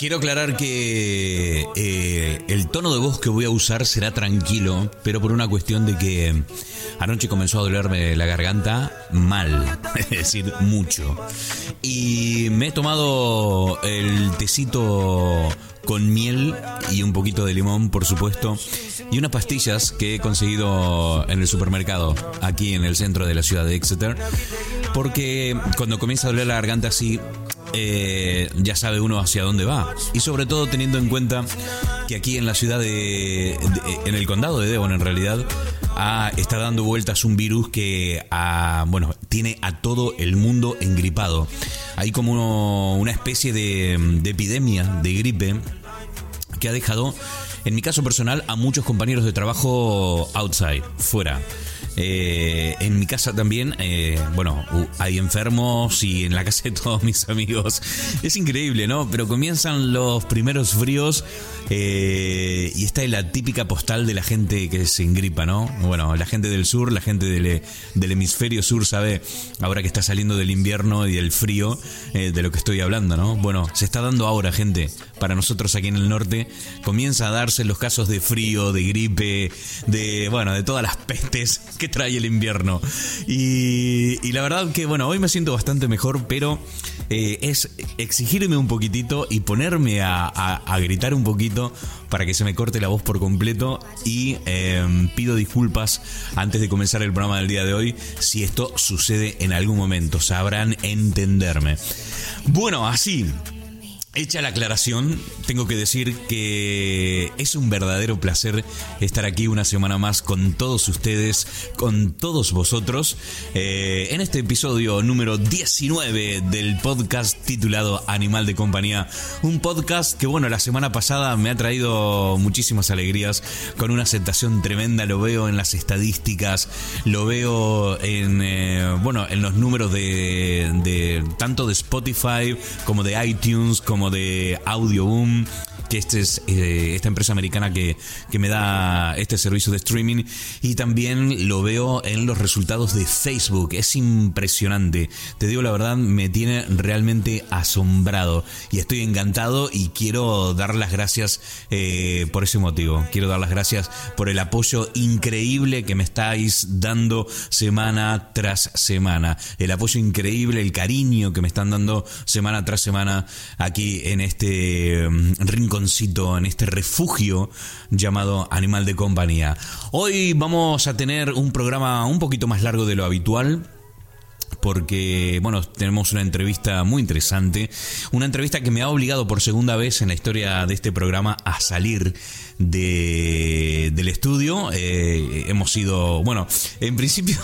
Quiero aclarar que eh, el tono de voz que voy a usar será tranquilo, pero por una cuestión de que anoche comenzó a dolerme la garganta mal, es decir, mucho. Y me he tomado el tecito con miel y un poquito de limón, por supuesto, y unas pastillas que he conseguido en el supermercado, aquí en el centro de la ciudad de Exeter, porque cuando comienza a doler la garganta así, eh, ya sabe uno hacia dónde va. Y sobre todo teniendo en cuenta que aquí en la ciudad de, en el condado de Devon en realidad, está dando vueltas un virus que bueno, tiene a todo el mundo engripado. Hay como una especie de epidemia de gripe que ha dejado, en mi caso personal, a muchos compañeros de trabajo outside, fuera. Eh, en mi casa también, eh, bueno, hay enfermos y en la casa de todos mis amigos. Es increíble, ¿no? Pero comienzan los primeros fríos eh, y esta es la típica postal de la gente que se engripa, ¿no? Bueno, la gente del sur, la gente del, del hemisferio sur sabe, ahora que está saliendo del invierno y del frío, de lo que estoy hablando, ¿no? Bueno, se está dando ahora, gente, para nosotros aquí en el norte, comienza a darse los casos de frío, de gripe, de, bueno, de todas las pestes que trae el invierno. Y, la verdad que, bueno, hoy me siento bastante mejor, pero eh, es exigirme un poquitito y ponerme a, gritar un poquito para que se me corte la voz por completo. Y em, pido disculpas antes de comenzar el programa del día de hoy si esto sucede en algún momento. Sabrán entenderme. Bueno, así. Hecha la aclaración, tengo que decir que es un verdadero placer estar aquí una semana más con todos ustedes, con todos vosotros, eh, en este episodio número 19 del podcast titulado Animal de Compañía. Un podcast que, bueno, la semana pasada me ha traído muchísimas alegrías, con una aceptación tremenda, lo veo en las estadísticas, lo veo en, eh, bueno, en los números de, de tanto de Spotify como de iTunes, de Audio Boom, que este es eh, esta empresa americana que, que, me da este servicio de streaming y también lo veo en los resultados de Facebook. Es impresionante. Te digo la verdad, me tiene realmente asombrado y estoy encantado y quiero dar las gracias eh, por ese motivo. Quiero dar las gracias por el apoyo increíble que me estáis dando semana tras semana. El apoyo increíble, el cariño que me están dando semana tras semana aquí en este mm, en este refugio llamado Animal de Compañía. Hoy vamos a tener un programa un poquito más largo de lo habitual porque, bueno, tenemos una entrevista muy interesante, una entrevista que me ha obligado por segunda vez en la historia de este programa a salir de, del estudio. Eh, hemos sido, bueno, en principio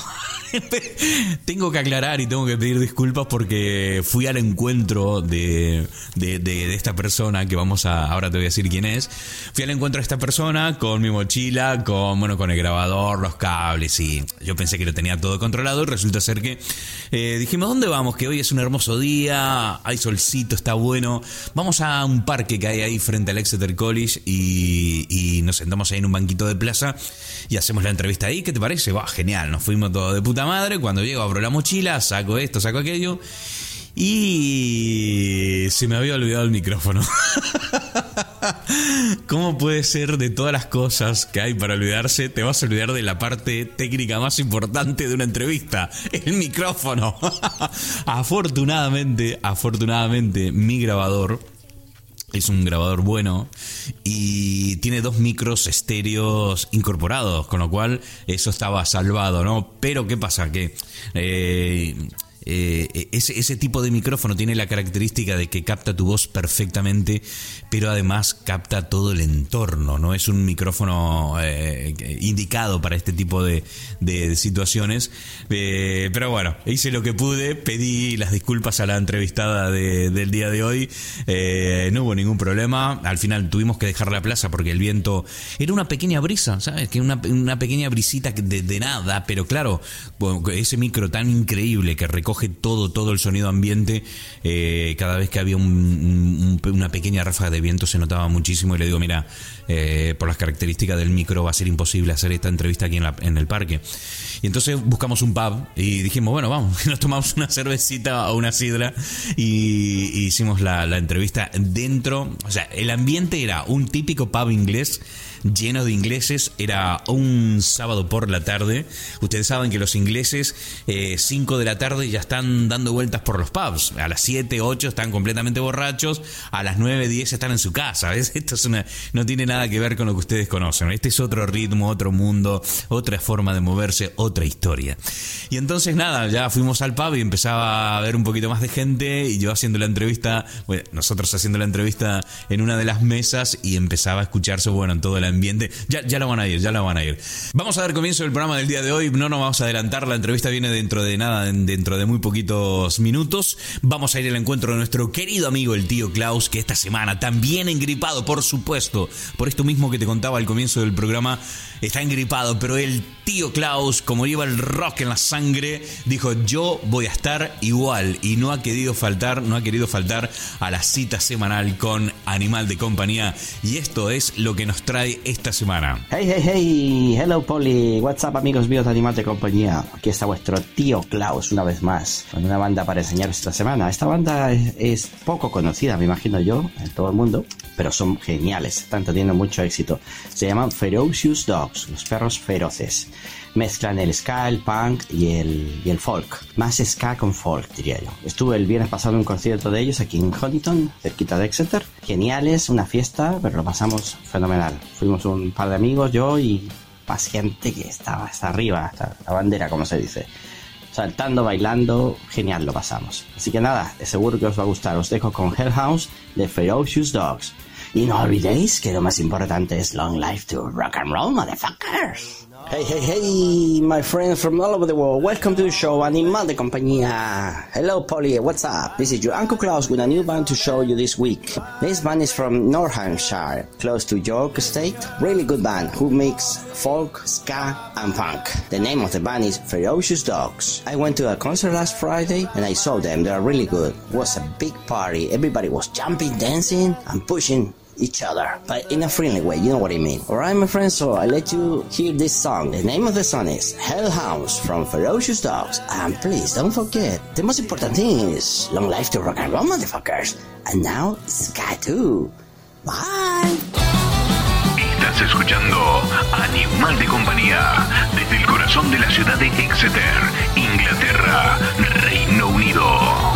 tengo que aclarar y tengo que pedir disculpas porque fui al encuentro de, de, esta persona que vamos a, ahora te voy a decir quién es. Fui al encuentro de esta persona con mi mochila, con, bueno, con el grabador, los cables y yo pensé que lo tenía todo controlado y resulta ser que eh, dijimos, ¿dónde vamos? Que hoy es un hermoso día, hay solcito, está bueno. Vamos a un parque que hay ahí frente al Exeter College y, y nos sentamos ahí en un banquito de plaza y hacemos la entrevista ahí. ¿Qué te parece? Va, genial, nos fuimos todos de puta madre. Cuando llego abro la mochila, saco esto, saco aquello. Y se me había olvidado el micrófono. ¿Cómo puede ser de todas las cosas que hay para olvidarse? Te vas a olvidar de la parte técnica más importante de una entrevista, el micrófono. afortunadamente, afortunadamente, mi grabador es un grabador bueno y tiene dos micros estéreos incorporados, con lo cual eso estaba salvado, ¿no? Pero ¿qué pasa? Que eh, eh, ese, ese, tipo de micrófono tiene la característica de que capta tu voz perfectamente, pero además capta todo el entorno. No es un micrófono eh, indicado para este tipo de, situaciones. Eh, pero bueno, hice lo que pude, pedí las disculpas a la entrevistada del día de hoy. no hubo ningún problema. Al final tuvimos que dejar la plaza porque el viento era una pequeña brisa, ¿sabes? Que una, una pequeña brisita de, de nada, pero claro, ese micro tan increíble que recoge todo, todo el sonido ambiente. Eh, cada vez que había una pequeña ráfaga de viento se notaba muchísimo y le digo, mira, eh, por las características del micro va a ser imposible hacer esta entrevista aquí en, en el parque. Y entonces buscamos un pub y dijimos, bueno, vamos, nos tomamos una cervecita o una sidra y, hicimos la, la entrevista dentro. O sea, el ambiente era un típico pub inglés lleno de ingleses. Era un sábado por la tarde. Ustedes saben que los ingleses, 5 eh, de la tarde, ya están dando vueltas por los pubs. A las 7, 8 están completamente borrachos. A las 9, 10 están en su casa. Esto es una, no tiene nada que ver con lo que ustedes conocen. Este es otro ritmo, otro mundo, otra forma de moverse, otra historia. Y entonces, nada, ya fuimos al pub y empezaba a ver un poquito más de gente. Y yo haciendo la entrevista, bueno, nosotros haciendo la entrevista en una de las mesas y empezaba a escucharse, bueno, en todo el. Ya, ya lo van a ir, ya lo van a ir. Vamos a dar comienzo del programa del día de hoy. No nos vamos a adelantar, la entrevista viene dentro de nada, dentro de muy poquitos minutos. Vamos a ir al encuentro de nuestro querido amigo el tío Klaus, que esta semana también engripado, por supuesto, por esto mismo que te contaba al comienzo del programa, está engripado, pero el tío Klaus, como lleva el rock en la sangre, dijo yo voy a estar igual y no ha querido faltar, no ha querido faltar a la cita semanal con Animal de Compañía y esto es lo que nos trae esta semana. Hey, hey, hey, hello Polly, what's up amigos míos de Animal de Compañía, aquí está vuestro tío Klaus una vez más, con una banda para enseñaros esta semana. Esta banda es, poco conocida, me imagino yo, en todo el mundo, pero son geniales, están teniendo mucho éxito. Se llaman Ferocious Dogs, los perros feroces. Mezclan el ska, el punk y el, y el folk. Más ska con folk, diría yo. Estuve el viernes pasado en un concierto de ellos aquí en Huntington, cerquita de Exeter. Geniales, una fiesta, pero lo pasamos fenomenal. Fuimos un par de amigos, yo y más gente que estaba hasta arriba, hasta la bandera, como se dice saltando, bailando, genial lo pasamos. Así que nada, seguro que os va a gustar. Os dejo con Hellhouse de Ferocious Dogs. Y no olvidéis que lo más importante es Long Life to Rock and Roll, motherfuckers. Hey, hey, hey, my friends from all over the world. Welcome to the show Animal de Compañía. Hello, Polly. What's up? This is your Uncle Klaus with a new band to show you this week. This band is from Northamptonshire, close to York State. Really good band who makes folk, ska, and punk. The name of the band is Ferocious Dogs. I went to a concert last Friday and I saw them. They are really good. It was a big party. Everybody was jumping, dancing, and pushing each other, but in a friendly way, you know what I mean. Alright, my friends, so I let you hear this song. The name of the song is Hellhounds from Ferocious Dogs. And please don't forget, the most important thing is long life to rock and roll, motherfuckers. And now, Sky 2. Bye. Estás escuchando Animal de Compañía desde el corazón de la ciudad de Exeter, Inglaterra, Reino Unido.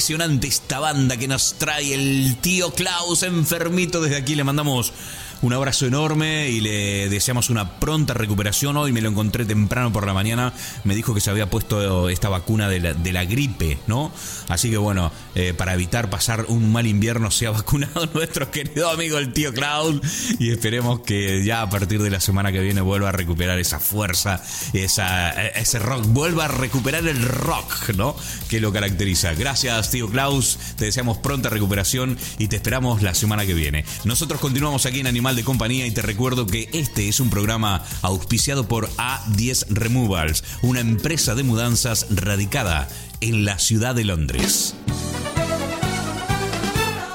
Impresionante esta banda que nos trae el tío Klaus enfermito. Desde aquí le mandamos un abrazo enorme y le deseamos una pronta recuperación. Hoy me lo encontré temprano por la mañana. Me dijo que se había puesto esta vacuna de la, gripe, ¿no? Así que bueno, eh, para evitar pasar un mal invierno, se ha vacunado nuestro querido amigo el tío Cloud. Y esperemos que ya a partir de la semana que viene vuelva a recuperar esa fuerza, esa, ese rock, vuelva a recuperar el rock, ¿no? Que lo caracteriza. Gracias, tío Klaus. Te deseamos pronta recuperación y te esperamos la semana que viene. Nosotros continuamos aquí en Animal de compañía y te recuerdo que este es un programa auspiciado por A10 Removals, una empresa de mudanzas radicada en la ciudad de Londres.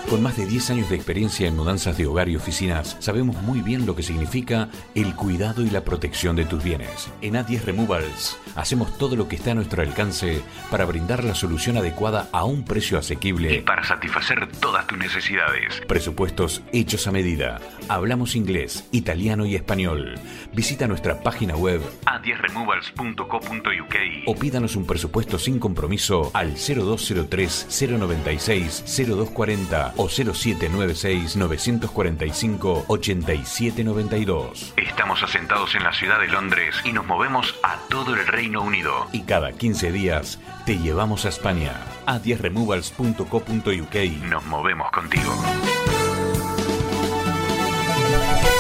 Con más de 10 años de experiencia en mudanzas de hogar y oficinas, sabemos muy bien lo que significa el cuidado y la protección de tus bienes. En A10 Removals hacemos todo lo que está a nuestro alcance para brindar la solución adecuada a un precio asequible y para satisfacer todas tus necesidades. Presupuestos hechos a medida. Hablamos inglés, italiano y español. Visita nuestra página web a10removals.co.uk o pídanos un presupuesto sin compromiso al 0203 096 0240 o 0796 945 8792. Estamos asentados en la ciudad de Londres y nos movemos a todo el Reino Unido. Y cada 15 días te llevamos a España. A 10removals.co.uk. Nos movemos contigo.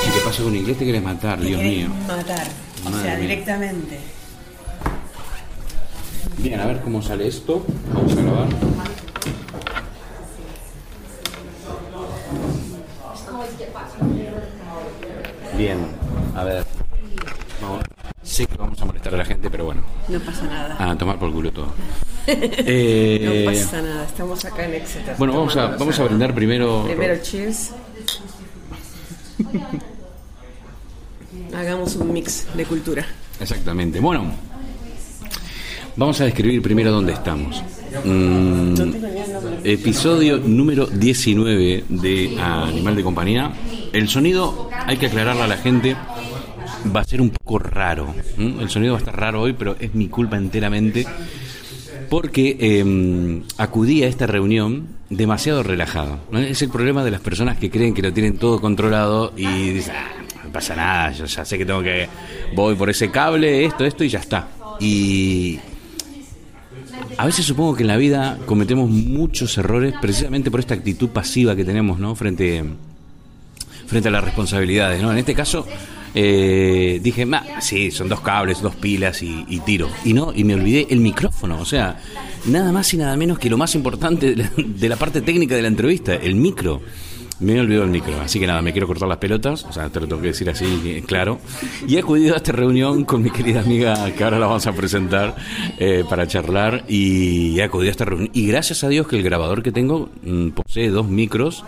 Si te pasa con inglés te quieres matar, Dios mío. Matar. o sea, directamente. Bien, a ver cómo sale esto. Vamos a grabar. Bien, a ver. Sé que vamos a molestar a la gente, pero bueno. No pasa nada. A tomar por culo todo. Eh, no pasa nada, estamos acá en Exeter. Bueno, vamos a, vamos a brindar primero. Primero, cheers. Hagamos un mix de cultura. Exactamente. Bueno, vamos a describir primero dónde estamos. Mm, episodio número 19 de Animal de Compañía. El sonido, hay que aclararle a la gente, va a ser un poco raro. El sonido va a estar raro hoy, pero es mi culpa enteramente. Porque em, acudí a esta reunión demasiado relajado. Es el problema de las personas que creen que lo tienen todo controlado y dicen, ah, no pasa nada, yo ya sé que tengo que. Voy por ese cable, esto, esto y ya está. Y, a veces supongo que en la vida cometemos muchos errores precisamente por esta actitud pasiva que tenemos, ¿no? Frente, frente a las responsabilidades, ¿no? En este caso eh, dije, sí, son dos cables, dos pilas y, y, tiro. Y no, y me olvidé el micrófono, o sea, nada más y nada menos que lo más importante de la parte técnica de la entrevista, el micro. Me he olvidado el micro, así que nada, me quiero cortar las pelotas, o sea, te lo tengo que decir así, claro. Y he acudido a esta reunión con mi querida amiga, que ahora la vamos a presentar eh, para charlar, y he acudido a esta reunión. Y gracias a Dios que el grabador que tengo mm, posee dos micros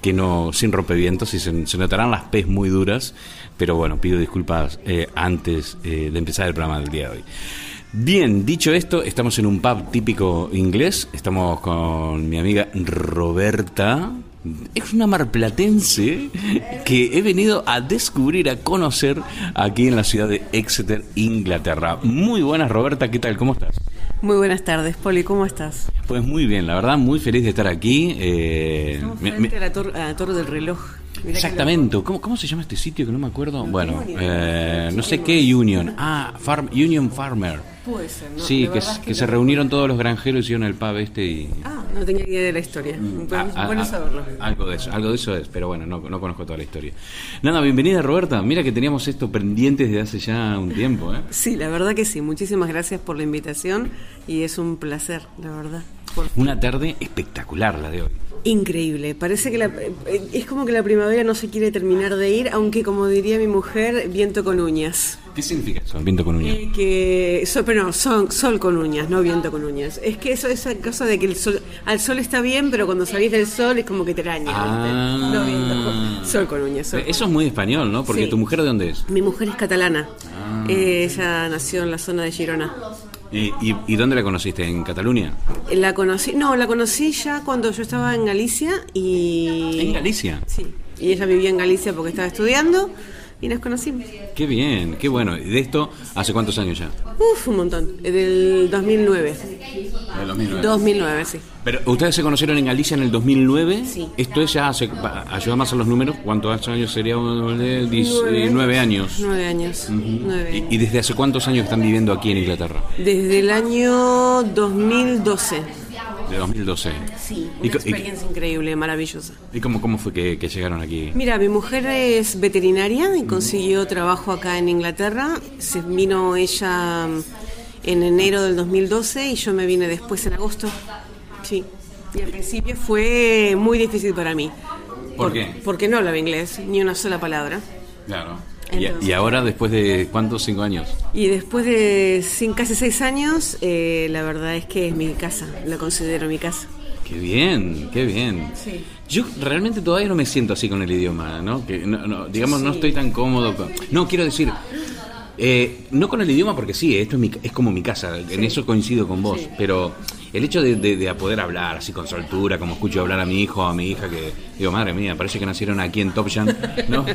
que no sin rompevientos y se, notarán las P's muy duras, pero bueno, pido disculpas eh, antes eh, de empezar el programa del día de hoy. Bien, dicho esto, estamos en un pub típico inglés, estamos con mi amiga Roberta, es una marplatense que he venido a descubrir, a conocer aquí en la ciudad de Exeter, Inglaterra. Muy buenas, Roberta, ¿qué tal? ¿Cómo estás? Muy buenas tardes, Poli, ¿cómo estás? Pues muy bien, la verdad, muy feliz de estar aquí. Eh, Estamos frente a, la torre del reloj. Exactamente. ¿Cómo, ¿Cómo se llama este sitio que no me acuerdo? bueno, eh, no sé qué Union. Ah, Farm, Union Farmer. Sí, que, se reunieron todos los granjeros y hicieron el pub este y... Ah, no tenía idea de la historia. Mm. Ah, ah, bueno ah, saberlo. Algo de eso, algo de eso es, pero bueno, no, no conozco toda la historia. Nada, bienvenida Roberta. Mira que teníamos esto pendiente desde hace ya un tiempo, ¿eh? Sí, la verdad que sí. Muchísimas gracias por la invitación y es un placer, la verdad. Una tarde espectacular la de hoy. Increíble, parece que la, es como que la primavera no se quiere terminar de ir, aunque como diría mi mujer, viento con uñas. ¿Qué significa eso, viento con uñas? Eh, que, pero no, sol, sol, con uñas, no viento con uñas. Es que eso esa cosa de que el sol, al sol está bien, pero cuando salís del sol es como que te araña. Ah. No viento sol con uñas. eso es muy español, ¿no? Porque tu mujer de dónde es? Mi mujer es catalana. Ah. Eh, ella nació en la zona de Girona. ¿Y, y, dónde la conociste? ¿En Cataluña? La conocí, no, la conocí ya cuando yo estaba en Galicia y... ¿En Galicia? Sí, y ella vivía en Galicia porque estaba estudiando y nos conocimos. Qué bien, qué bueno. ¿Y de esto hace cuántos años ya? Uf, un montón. Del 2009. De 2009. 2009, sí. Pero ustedes se conocieron en Galicia en el 2009. Sí. Esto es ya hace, ayuda más a los números. ¿Cuántos años sería? Eh, diez- Nueve. eh, Nueve años. Nueve años. Nueve ¿Y, años. y desde hace cuántos años están viviendo aquí en Inglaterra? Desde el año 2012. De 2012. Sí, ¿Y, una y- experiencia increíble, maravillosa. y cómo, cómo fue que, que llegaron aquí? Mira, mi mujer es veterinaria y consiguió trabajo acá en Inglaterra. Se vino ella mm, en enero del 2012 y yo me vine después en agosto. Sí. Y al principio fue muy difícil para mí. ¿Por qué? Porque no hablaba inglés, ni una sola palabra. Claro. Y, Entonces- y ahora, después de cuántos? ¿Cinco años? Y después de casi seis años, eh, la verdad es que es mi casa, la considero mi casa. Qué bien, qué bien. Sí. Yo realmente todavía no me siento así con el idioma, ¿no? Que no, no, digamos, no estoy tan cómodo. con- No, quiero decir, eh, no con el idioma porque sí, esto es, mi- es como mi casa, en eso coincido con vos, pero el hecho de, de- de poder hablar así con soltura, como escucho hablar a mi hijo o a mi hija, que digo, madre mía, parece que nacieron aquí en Top Gun, ¿no?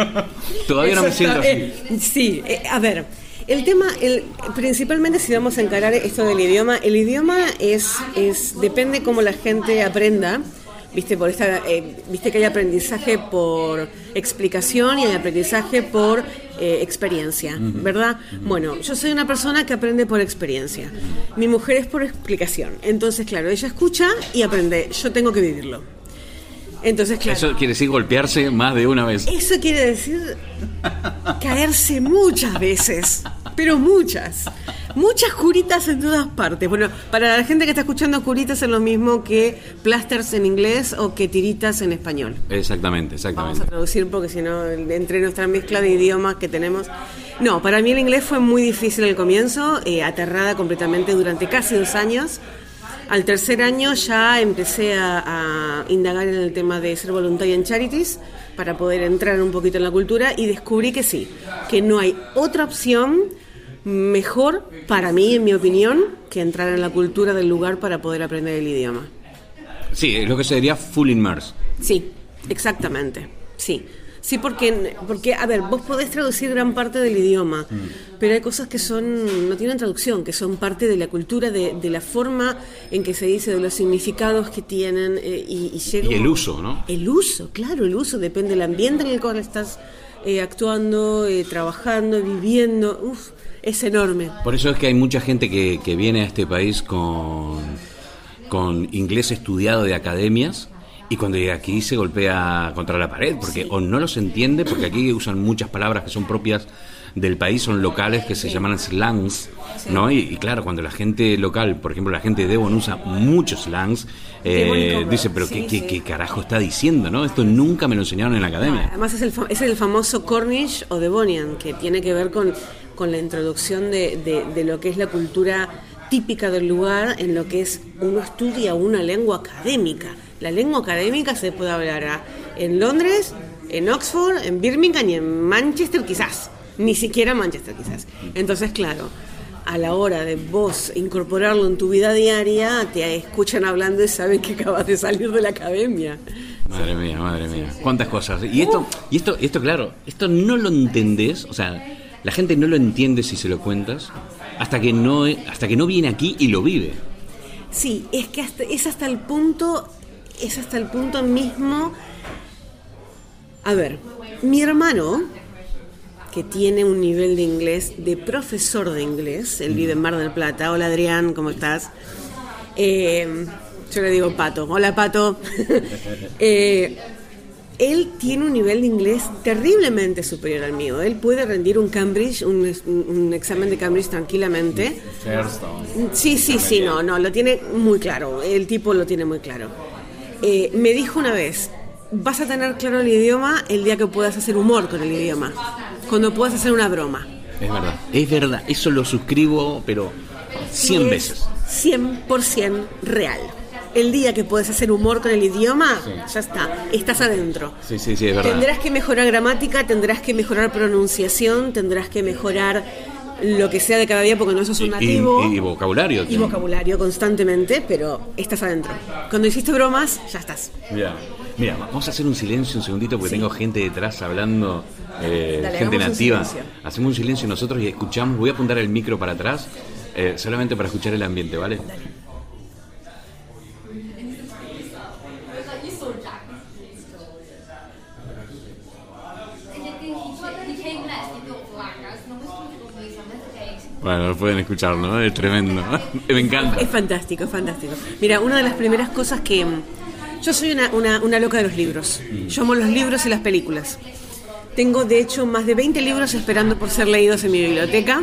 todavía no me siento así. eh, sí, eh, a ver, el tema, el, principalmente si vamos a encarar esto del idioma, el idioma es, es depende cómo la gente aprenda. Viste, por esta, eh, viste que hay aprendizaje por explicación y hay aprendizaje por eh, experiencia, ¿verdad? Bueno, yo soy una persona que aprende por experiencia. Mi mujer es por explicación. Entonces, claro, ella escucha y aprende. Yo tengo que vivirlo. Entonces, claro. Eso quiere decir golpearse más de una vez. Eso quiere decir caerse muchas veces, pero muchas. Muchas curitas en todas partes. Bueno, para la gente que está escuchando, curitas es lo mismo que plasters en inglés o que tiritas en español. Exactamente, Vamos a exactamente. traducir porque si no, entre nuestra mezcla de idiomas que tenemos. No, para mí el inglés fue muy difícil al comienzo, eh, aterrada completamente durante casi dos años. Al tercer año ya empecé a, a indagar en el tema de ser voluntaria en charities para poder entrar un poquito en la cultura y descubrí que sí, que no hay otra opción mejor para mí, en mi opinión, que entrar en la cultura del lugar para poder aprender el idioma. Sí, es lo que sería full immerse. Sí, exactamente. Sí. Sí, porque, porque, a ver, vos podés traducir gran parte del idioma, pero hay cosas que son no tienen traducción, que son parte de la cultura, de, de la forma en que se dice, de los significados que tienen eh, y, y llega Y el uso, ¿no? El uso, claro, el uso depende del ambiente en el cual estás eh, actuando, eh, trabajando, viviendo. Uf, es enorme. Por eso es que hay mucha gente que, que viene a este país con, con inglés estudiado de academias y cuando llega aquí se golpea contra la pared porque o no los entiende porque aquí usan muchas palabras que son propias del país, son locales que se llaman slangs, ¿no? Y, y claro, cuando la gente local, por ejemplo, la gente de Devon usa muchos slangs, eh, dice, pero sí, ¿qué, qué, sí. qué carajo está diciendo, no? Esto nunca me lo enseñaron en la academia. Además es el, es el famoso Cornish o Devonian, que tiene que ver con, con la introducción de, de- de lo que es la cultura típica del lugar, en lo que es uno estudia una lengua académica. La lengua académica se puede hablar en Londres, en Oxford, en Birmingham y en Manchester quizás. Ni siquiera Manchester quizás. Entonces, claro, a la hora de vos incorporarlo en tu vida diaria, te escuchan hablando y saben que acabas de salir de la academia. Madre mía, madre mía. Cuántas cosas. Y esto, y esto, esto, claro, esto no lo entendés, o sea, la gente no lo entiende si se lo cuentas hasta que no, hasta que no viene aquí y lo vive. Sí, es que hasta- es hasta el punto, es hasta el punto mismo. A ver, mi hermano, que tiene un nivel de inglés de profesor de inglés, él vive en Mar del Plata. Hola Adrián, ¿cómo estás? Eh, yo le digo Pato. Hola Pato. Eh, él tiene un nivel de inglés terriblemente superior al mío. Él puede rendir un Cambridge, un, un examen de Cambridge tranquilamente. Sí, sí, sí, no, no, lo tiene muy claro. El tipo lo tiene muy claro. Eh, me dijo una vez, vas a tener claro el idioma el día que puedas hacer humor con el idioma, cuando puedas hacer una broma. Es verdad. Es verdad, eso lo suscribo, pero 100 Y es veces. 100% real. El día que puedes hacer humor con el idioma, ya está, estás adentro. Sí, sí, sí, es verdad. Tendrás que mejorar gramática, tendrás que mejorar pronunciación, tendrás que mejorar lo que sea de cada día porque no sos un Y- nativo. y- y vocabulario. Y vocabulario constantemente, pero estás adentro. Cuando hiciste bromas, ya estás. Mira, mira, vamos a hacer un silencio un segundito porque tengo gente detrás hablando eh, Dale, gente un nativa. Hacemos un silencio nosotros y escuchamos. Voy a apuntar el micro para atrás, eh, solamente para escuchar el ambiente, ¿vale? Bueno, lo pueden escuchar, ¿no? Es tremendo. Me encanta. Es fantástico, es fantástico. Mira, una de las primeras cosas que... mm, Yo soy una, una, una loca de los libros. Yo amo los libros y las películas. Tengo, de hecho, más de 20 libros esperando por ser leídos en mi biblioteca.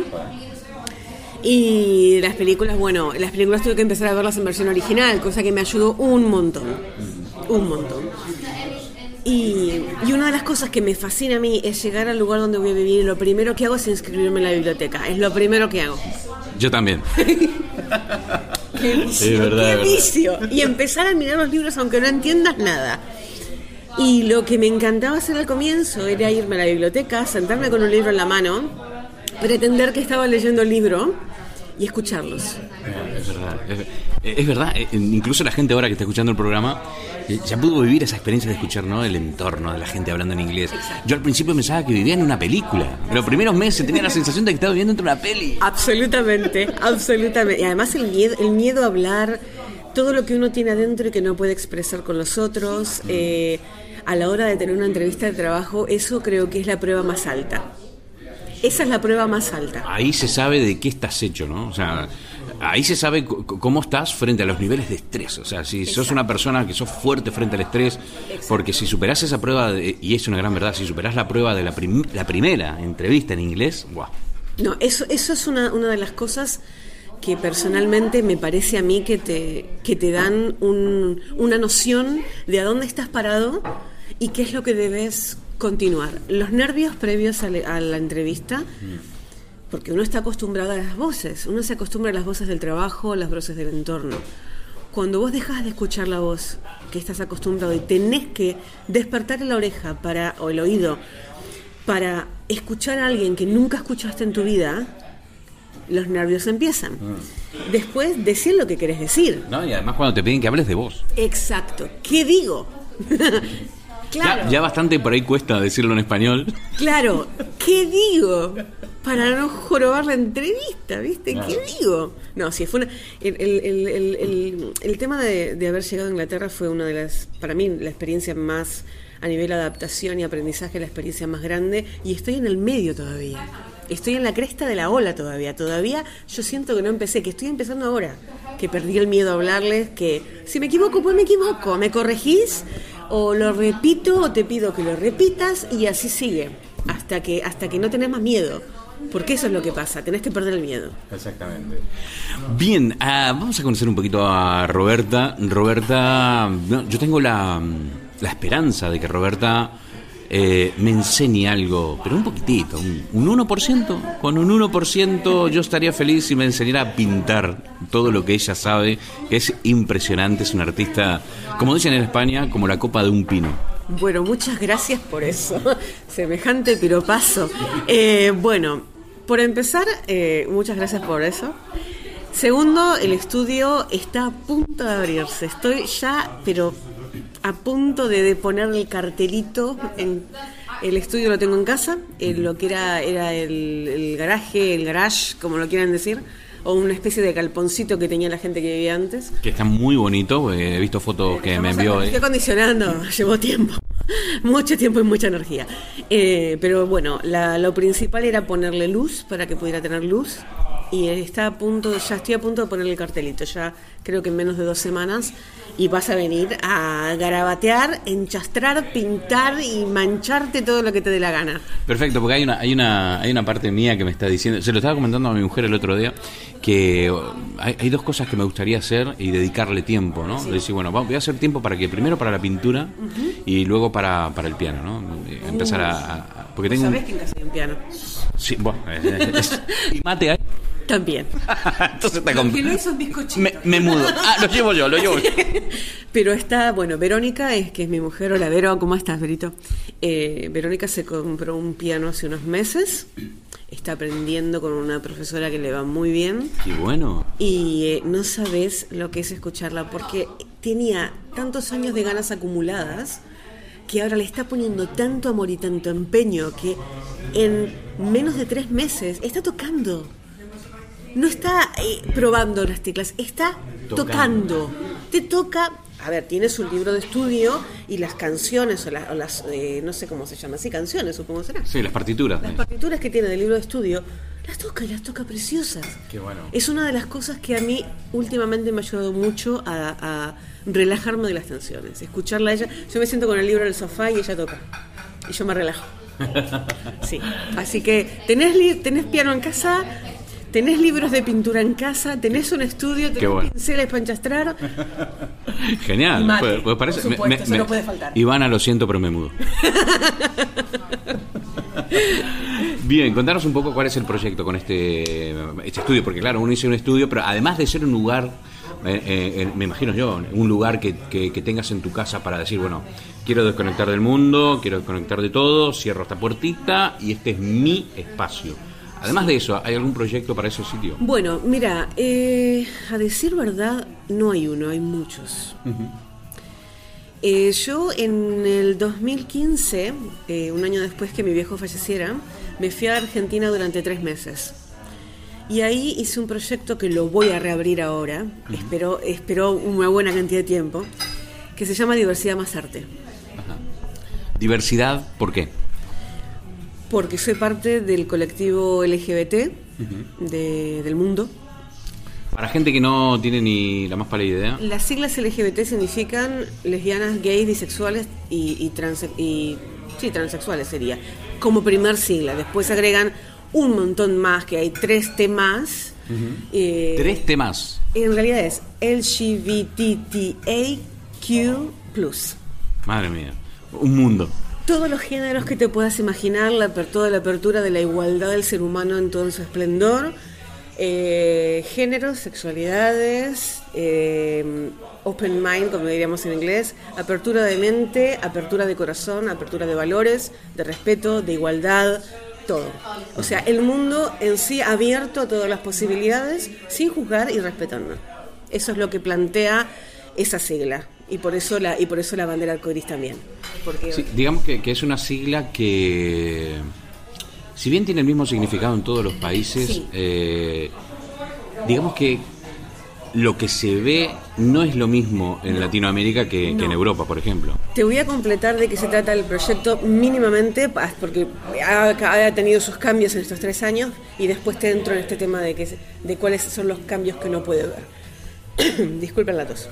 Y las películas, bueno, las películas tuve que empezar a verlas en versión original, cosa que me ayudó un montón. Un montón. Y, y una de las cosas que me fascina a mí es llegar al lugar donde voy a vivir y lo primero que hago es inscribirme en la biblioteca. Es lo primero que hago. Yo también. ¡Qué vicio! Verdad, ¡Qué vicio! Y empezar a mirar los libros aunque no entiendas nada. Y lo que me encantaba hacer al comienzo era irme a la biblioteca, sentarme con un libro en la mano, pretender que estaba leyendo el libro y escucharlos. Es verdad, es, es verdad. eh, Incluso la gente ahora que está escuchando el programa eh, ya pudo vivir esa experiencia de escuchar ¿no? el entorno de la gente hablando en inglés. Yo al principio pensaba que vivía en una película. En los primeros meses tenía la sensación de que estaba viviendo entre una peli. Absolutamente, absolutamente. Y además el miedo, el miedo a hablar, todo lo que uno tiene adentro y que no puede expresar con los otros, eh, a la hora de tener una entrevista de trabajo, eso creo que es la prueba más alta. Esa es la prueba más alta. Ahí se sabe de qué estás hecho, ¿no? O sea, ahí se sabe cómo estás frente a los niveles de estrés. O sea, si sos una persona que sos fuerte frente al estrés, porque si superás esa prueba, de- y es una gran verdad, si superás la prueba de la, prim- la primera entrevista en inglés, ¡guau! No, eso, eso es una, una de las cosas que personalmente me parece a mí que te, que te dan un- una noción de a dónde estás parado y qué es lo que debes continuar. Los nervios previos a, le- a la entrevista, porque uno está acostumbrado a las voces, uno se acostumbra a las voces del trabajo, a las voces del entorno. Cuando vos dejas de escuchar la voz que estás acostumbrado y tenés que despertar la oreja para, o el oído para escuchar a alguien que nunca escuchaste en tu vida, los nervios empiezan. Después, decir lo que querés decir. ¿No? Y además cuando te piden que hables de vos. Exacto. ¿Qué digo? claro. Ya, ya bastante por ahí cuesta decirlo en español. Claro, ¿qué digo? Para no jorobar la entrevista, ¿viste? ¿Qué digo? No, sí, fue una, el, el- el- el- tema de, de haber llegado a Inglaterra fue una de las, para mí, la experiencia más, a nivel adaptación y aprendizaje, la experiencia más grande, y estoy en el medio todavía. Estoy en la cresta de la ola todavía. Todavía yo siento que no empecé, que estoy empezando ahora. Que perdí el miedo a hablarles, que si me equivoco, pues me equivoco. ¿Me corregís? O lo repito o te pido que lo repitas y así sigue. Hasta que, hasta que no tenés más miedo. Porque eso es lo que pasa, tenés que perder el miedo. Exactamente. Bien, ah, vamos a conocer un poquito a Roberta. Roberta, no, yo tengo la, la esperanza de que Roberta eh, me enseñe algo, pero un poquitito, un, un 1%. Con un 1% yo estaría feliz si me enseñara a pintar todo lo que ella sabe, que es impresionante, es una artista, como dicen en España, como la copa de un pino. Bueno, muchas gracias por eso. Semejante piropazo. Eh, bueno, por empezar, eh, muchas gracias por eso. Segundo, el estudio está a punto de abrirse. Estoy ya, pero a punto de, de poner el cartelito. En, el estudio lo tengo en casa, eh, lo que era, era el, el garaje, el garage, como lo quieran decir, o una especie de calponcito que tenía la gente que vivía antes. Que está muy bonito, he visto fotos que me envió. Estoy eh. acondicionando, llevó tiempo. Mucho tiempo y mucha energía. Eh, pero bueno, la- lo principal era ponerle luz para que pudiera tener luz. Y está a punto, ya estoy a punto de ponerle el cartelito, ya creo que en menos de dos semanas. Y vas a venir a garabatear, enchastrar, pintar y mancharte todo lo que te dé la gana. Perfecto, porque hay una, hay una, hay una parte mía que me está diciendo, se lo estaba comentando a mi mujer el otro día, que uh, hay, hay dos cosas que me gustaría hacer y dedicarle tiempo, ¿no? Decir, bueno, voy a hacer tiempo para que primero para la pintura y luego para, para el piano, ¿no? Eh, Empezar a, a- porque tengo un, ¿Sabes que en casa hay un piano? sí, bueno, eh, es- y mate hay. También. Entonces está Lo bizcochitos. me, me mudo. Ah, lo llevo yo, lo llevo yo. Pero está, bueno, Verónica, es que es mi mujer. Hola, Vero, ¿cómo estás, Verito? Eh, Verónica se compró un piano hace unos meses. Está aprendiendo con una profesora que le va muy bien. Qué bueno. Y eh, no sabes lo que es escucharla, porque tenía tantos años de ganas acumuladas que ahora le está poniendo tanto amor y tanto empeño que en menos de tres meses está tocando. No está eh, probando las teclas, está tocando. Te toca, a ver, tiene su libro de estudio y las canciones o, la- o las, eh, no sé cómo se llama, sí, canciones supongo será. Sí, las partituras. Las partituras que tiene del libro de estudio, las toca y las toca preciosas. Qué bueno. Es una de las cosas que a mí últimamente me ha ayudado mucho a, a relajarme de las tensiones. Escucharla a ella. Yo me siento con el libro en el sofá y ella toca. Y yo me relajo. Sí. Así que, ¿tenés, li- tenés piano en casa? ¿Tenés libros de pintura en casa? ¿Tenés un estudio? ¿Tenés bueno. pinceles para enchastrar? Genial. Mate, Pues- pues parece- por supuesto, eso no puede faltar. Ivana, lo siento, pero me mudo. Bien, contanos un poco cuál es el proyecto con este, este estudio, porque claro, uno dice un estudio, pero además de ser un lugar, eh, eh, me imagino yo, un lugar que, que- que tengas en tu casa para decir, bueno, quiero desconectar del mundo, quiero desconectar de todo, cierro esta puertita y este es mi espacio. Además de eso, ¿hay algún proyecto para ese sitio? Bueno, mira, eh, a decir verdad, no hay uno, hay muchos. Eh, yo en el 2015, eh, un año después que mi viejo falleciera, me fui a Argentina durante tres meses. Y ahí hice un proyecto que lo voy a reabrir ahora, espero, espero una buena cantidad de tiempo, que se llama Diversidad más Arte. Diversidad, ¿por qué? Porque soy parte del colectivo LGBT de- del mundo. Para gente que no tiene ni la más pálida idea. Las siglas LGBT significan lesbianas, gays, bisexuales y, y, transe- y- sí, transexuales sería, como primer sigla. Después agregan un montón más, que hay tres T más. Eh, Tres temas. En realidad es LGBTTAQ+. Madre mía. Un mundo. Todos los géneros que te puedas imaginar, la, toda la apertura de la igualdad del ser humano en todo su esplendor, eh, géneros, sexualidades, eh, open mind, como diríamos en inglés, apertura de mente, apertura de corazón, apertura de valores, de respeto, de igualdad, todo. O sea, el mundo en sí abierto a todas las posibilidades, sin juzgar y respetando. Eso es lo que plantea esa sigla. Y por eso la, y por eso la bandera arcoiris también. Porque Sí, digamos que, que es una sigla que, si bien tiene el mismo significado en todos los países, Sí. eh, digamos que lo que se ve no es lo mismo en Latinoamérica que, que en No. Europa, por ejemplo. Te voy a completar de qué se trata el proyecto mínimamente, porque ha, ha tenido sus cambios en estos tres años y después te entro en este tema de, que, de cuáles son los cambios que no puede ver. Disculpen la tos.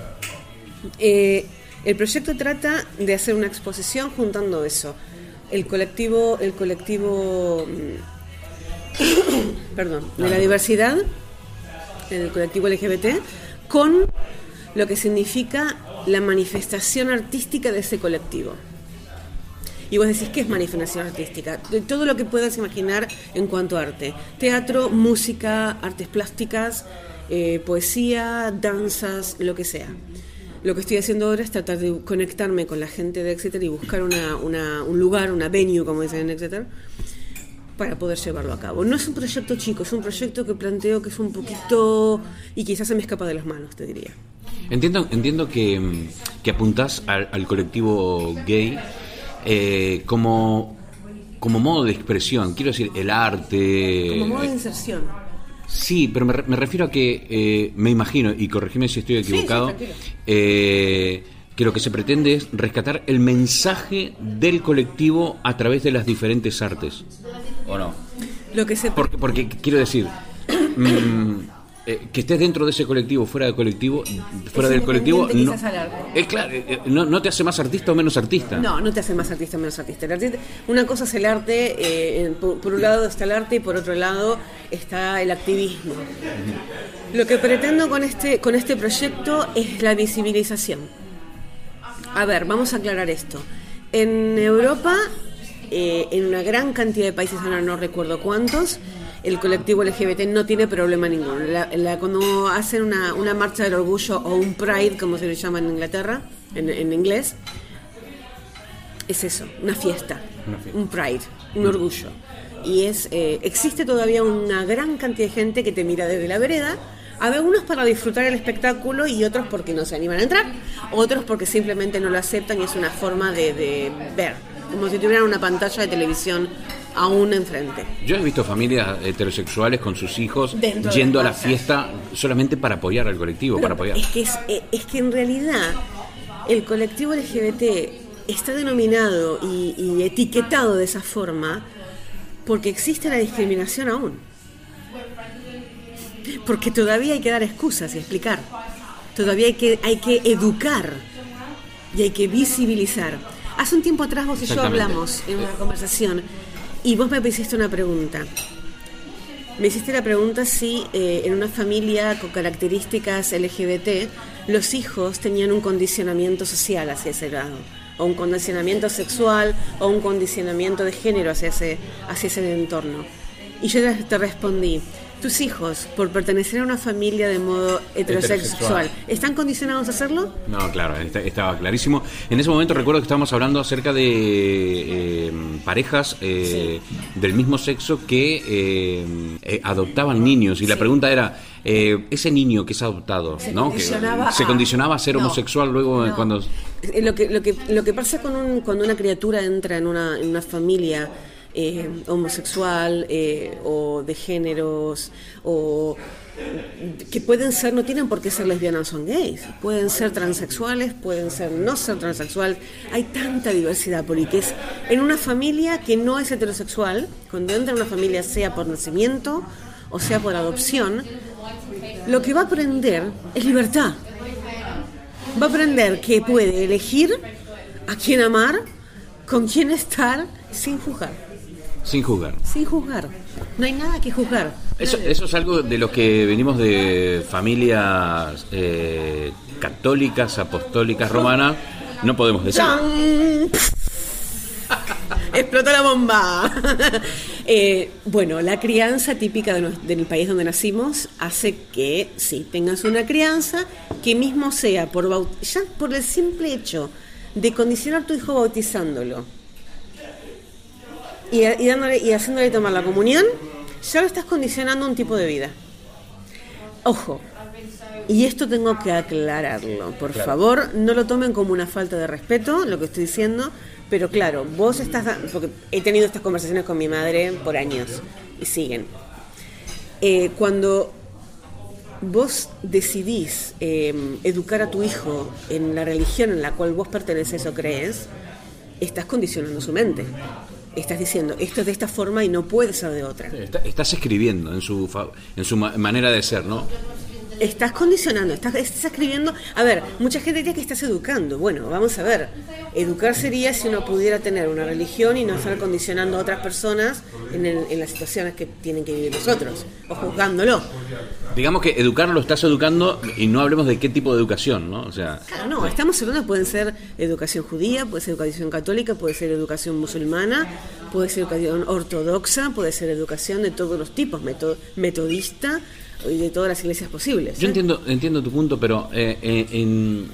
Eh, el proyecto trata de hacer una exposición juntando eso. El colectivo, el colectivo, mm, perdón, de la diversidad, el colectivo LGBT, con lo que significa la manifestación artística de ese colectivo. Y vos decís, ¿qué es manifestación artística? De todo lo que puedas imaginar en cuanto a arte. Teatro, música, artes plásticas, eh, poesía, danzas, lo que sea. Lo que estoy haciendo ahora es tratar de conectarme con la gente de Exeter y buscar una- una- un lugar, una venue, como dicen en Exeter, para poder llevarlo a cabo. No es un proyecto chico, es un proyecto que planteo que es un poquito... y quizás se me escapa de las manos, te diría. Entiendo, entiendo que, mm, que apuntás al, al colectivo gay eh, como, como modo de expresión. Quiero decir, el arte... Como modo de inserción. Sí, pero me, me refiero a que eh, me imagino, y corregime si estoy sí, equivocado, eh, que lo que se pretende es rescatar el mensaje del colectivo a través de las diferentes artes. ¿O no? Lo que se... Porque, porque quiero decir, mm, eh, que estés dentro de ese colectivo, fuera del colectivo, fuera Es del colectivo, no, es claro, eh, eh, no, no te hace más artista o menos artista. No, no te hace más artista o menos artista. El artista- Una cosa es el arte, eh, por, por un lado está el arte y por otro lado está el activismo. Lo que pretendo con este, con este proyecto es la visibilización. A ver, vamos a aclarar esto. En Europa, en una gran cantidad de países, ahora no recuerdo cuántos, el colectivo LGBT no tiene problema ninguno. La- la- cuando hacen una, una marcha del orgullo o un pride, como se le llama en Inglaterra, en, en inglés, es eso, una fiesta, un pride, un orgullo. Y es eh, existe todavía una gran cantidad de gente que te mira desde la vereda Algunos para disfrutar el espectáculo y otros porque no se animan a entrar, otros porque simplemente no lo aceptan y es una forma de, de ver, como si tuvieran una pantalla de televisión aún enfrente. Yo he visto familias heterosexuales con sus hijos Dentro de yendo a la fiesta solamente para apoyar al colectivo, para apoyar. Es que, es, eh, es que en realidad el colectivo LGBT está denominado y, y etiquetado de esa forma porque existe la discriminación aún. Porque todavía hay que dar excusas y explicar. Todavía hay que, hay que educar y hay que visibilizar. Hace un tiempo atrás vos y yo hablamos en una conversación y vos me hiciste una pregunta. Me hiciste la pregunta si eh, en una familia con características LGBT los hijos tenían un condicionamiento social hacia ese lado, o un condicionamiento sexual, o un condicionamiento de género hacia ese, hacia ese entorno. Y yo te respondí, tus hijos, por pertenecer a una familia de modo heterosexual. ¿están condicionados a hacerlo? No, claro, est- estaba clarísimo. En ese momento recuerdo que estábamos hablando acerca de eh, parejas eh, del mismo sexo que eh, eh, adoptaban niños y la pregunta era eh, ese niño que es adoptado, Se ¿no? Que condicionaba se a- condicionaba a ser No, homosexual luego no. cuando Eh, Lo que, lo que, lo que pasa con un, cuando una criatura entra en una, en una familia eh, homosexual eh, o de géneros o que pueden ser, no tienen por qué ser lesbianas o son gays, pueden ser transexuales, pueden ser no ser transexual, hay tanta diversidad porque es en una familia que no es heterosexual, cuando entra en una familia sea por nacimiento o sea por adopción, lo que va a aprender es libertad. Va a aprender que puede elegir a quién amar, con quién estar, sin juzgar. Sin juzgar. Sin juzgar. No hay nada que juzgar. Eso, eso es algo de los que venimos de familias eh, católicas, apostólicas, romanas. No podemos decir. Explotó la bomba. Eh, bueno, la crianza típica de del país donde nacimos hace que sí tengas una crianza que mismo sea por ya por el simple hecho de condicionar a tu hijo bautizándolo y, y dándole y haciéndole tomar la comunión, ya lo estás condicionando a un tipo de vida. Ojo, y esto tengo que aclararlo, por favor, no lo tomen como una falta de respeto, lo que estoy diciendo, pero claro, vos estás, porque he tenido estas conversaciones con mi madre por años y siguen. Eh, cuando vos decidís eh, educar a tu hijo en la religión en la cual vos perteneces o crees, estás condicionando su mente. Estás diciendo, esto es de esta forma y no puede ser de otra. Está- estás escribiendo en su, en su ma- manera de ser, ¿no? Estás condicionando, estás, estás escribiendo. A ver, mucha gente diría que estás educando. Bueno, vamos a ver. Educar sería si uno pudiera tener una religión y no estar condicionando a otras personas en, el- en las situaciones que tienen que vivir nosotros, o juzgándolo. Digamos que educar lo estás educando y no hablemos de qué tipo de educación, ¿no? O sea, Claro, no, estamos hablando, pueden ser educación judía, puede ser educación católica, puede ser educación musulmana, puede ser educación ortodoxa, puede ser educación de todos los tipos, meto- metodista de todas las iglesias posibles. yo ¿eh? entiendo, entiendo tu punto, pero eh, eh, en-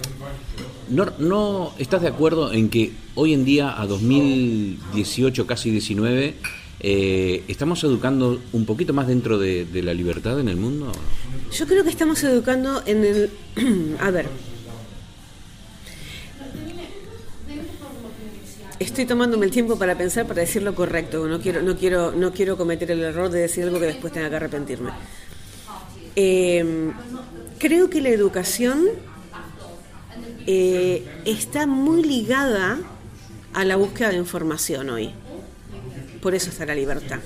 no, no estás de acuerdo en que hoy en día, a 2018, casi 19, eh, estamos educando un poquito más dentro de, de la libertad en el mundo. Yo creo que estamos educando en el... a ver. Estoy tomándome el tiempo para pensar, para decir lo correcto. No quiero, no quiero, no quiero cometer el error de decir algo que después tenga que arrepentirme. Eh, creo que la educación eh, está muy ligada a la búsqueda de información hoy. Por eso está la libertad.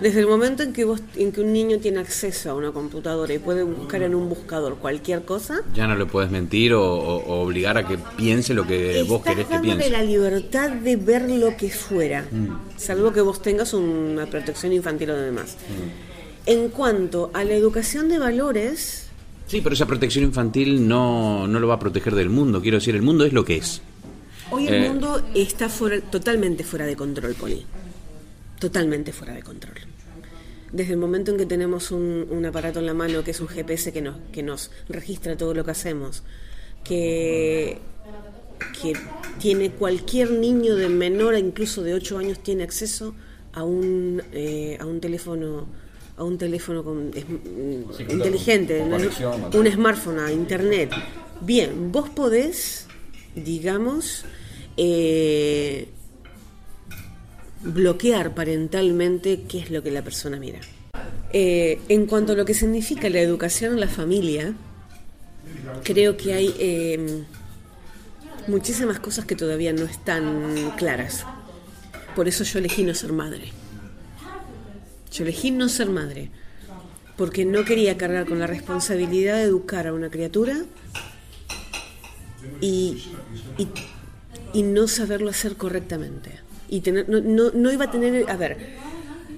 Desde el momento en que, vos, en que un niño tiene acceso a una computadora y puede buscar en un buscador cualquier cosa, Ya no le puedes mentir o, obligar a que piense lo que vos querés que piense. la libertad de ver lo que fuera, salvo que vos tengas una protección infantil o demás. En cuanto a la educación de valores, Sí, pero esa protección infantil no, no lo va a proteger del mundo. Quiero decir, el mundo es lo que es. hoy el Eh. mundo está fuera, totalmente fuera de control, Poli. Totalmente fuera de control. Desde el momento en que tenemos un, un aparato en la mano que es un GPS que nos, que nos registra todo lo que hacemos, que, que tiene cualquier niño de menor a incluso de 8 años tiene acceso a un, eh, a un teléfono a un teléfono con, es- mm, Sí, inteligente, con ¿no? conexión, un smartphone, a internet. Bien, vos podés, digamos, eh, bloquear parentalmente qué es lo que la persona mira. Eh, en cuanto a lo que significa la educación en la familia, creo que hay eh, muchísimas cosas que todavía no están claras. Por eso yo elegí no ser madre. Yo elegí no ser madre. Porque no quería cargar con la responsabilidad de educar a una criatura y, no saberlo hacer correctamente. Y tener, no, no, no iba a tener. A ver,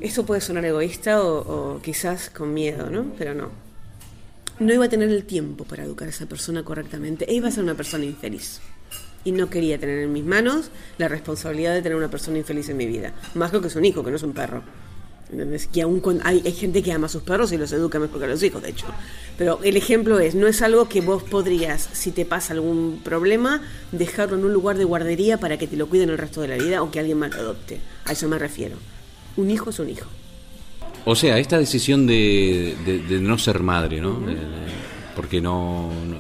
esto puede sonar egoísta o, o quizás con miedo, ¿no? Pero no. No iba a tener el tiempo para educar a esa persona correctamente. E iba a ser una persona infeliz. Y no quería tener en mis manos la responsabilidad de tener una persona infeliz en mi vida. Más que que es un hijo, que no es un perro. ¿Entendés? Que aún hay, hay gente que ama a sus perros y los educa mejor que a los hijos, de hecho. Pero el ejemplo es, no es algo que vos podrías, si te pasa algún problema, dejarlo en un lugar de guardería para que te lo cuiden el resto de la vida o que alguien más lo adopte. A eso me refiero. Un hijo es un hijo. O sea, esta decisión de, de- de no ser madre, ¿no? De- porque no, no,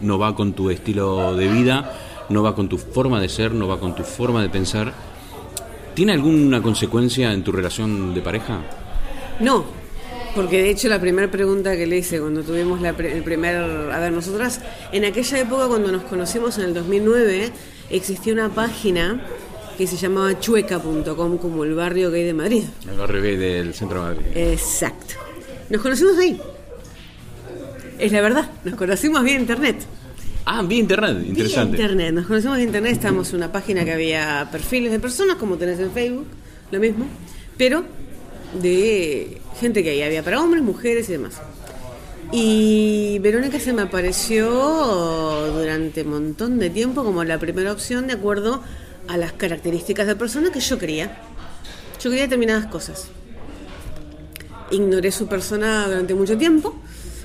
no va con tu estilo de vida, no va con tu forma de ser, no va con tu forma de pensar. ¿Tiene alguna consecuencia en tu relación de pareja? No, porque de hecho la primera pregunta que le hice cuando tuvimos la pre- el primer... A ver, nosotras en aquella época cuando nos conocimos en el 2009 existía una página que se llamaba chueca.com como el barrio gay de Madrid. El barrio gay del centro de Madrid. Exacto. Nos conocimos ahí. Es la verdad, nos conocimos vía internet. Ah, vía internet, Vía interesante. internet, nos conocimos vía internet, estábamos en una página que había perfiles de personas, como tenés en Facebook, lo mismo, pero de gente que ahí había para hombres, mujeres y demás. Y Verónica se me apareció durante un montón de tiempo como la primera opción de acuerdo a las características de persona que yo quería. Yo quería determinadas cosas. Ignoré su persona durante mucho tiempo.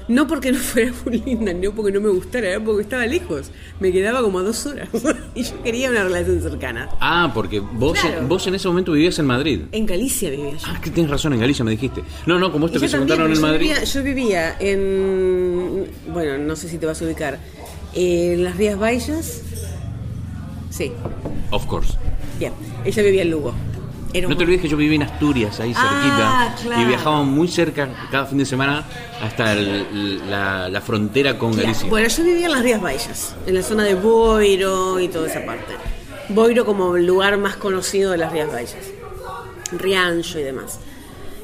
No porque no fuera muy linda, no porque no me gustara, era porque estaba lejos. Me quedaba como a dos horas. y yo quería una relación cercana. Ah, porque vos, Claro. vos en ese momento vivías en Madrid. En Galicia vivía yo. Ah, que tienes razón, en Galicia me dijiste. No, no, como esto que se contaron en yo Madrid. Vivía, yo vivía en. Bueno, no sé si te vas a ubicar. En las Rías Baixas. Sí, Of course. bien. Ella vivía en Lugo. Era No te olvides que yo viví en Asturias, ahí Ah, cerquita. claro. Y viajábamos muy cerca cada fin de semana hasta el- la, la frontera con Ya, Galicia. Bueno, yo vivía en las Rías Baixas, en la zona de Boiro y toda esa parte. Boiro como el lugar más conocido de las Rías Baixas. Riancho y demás.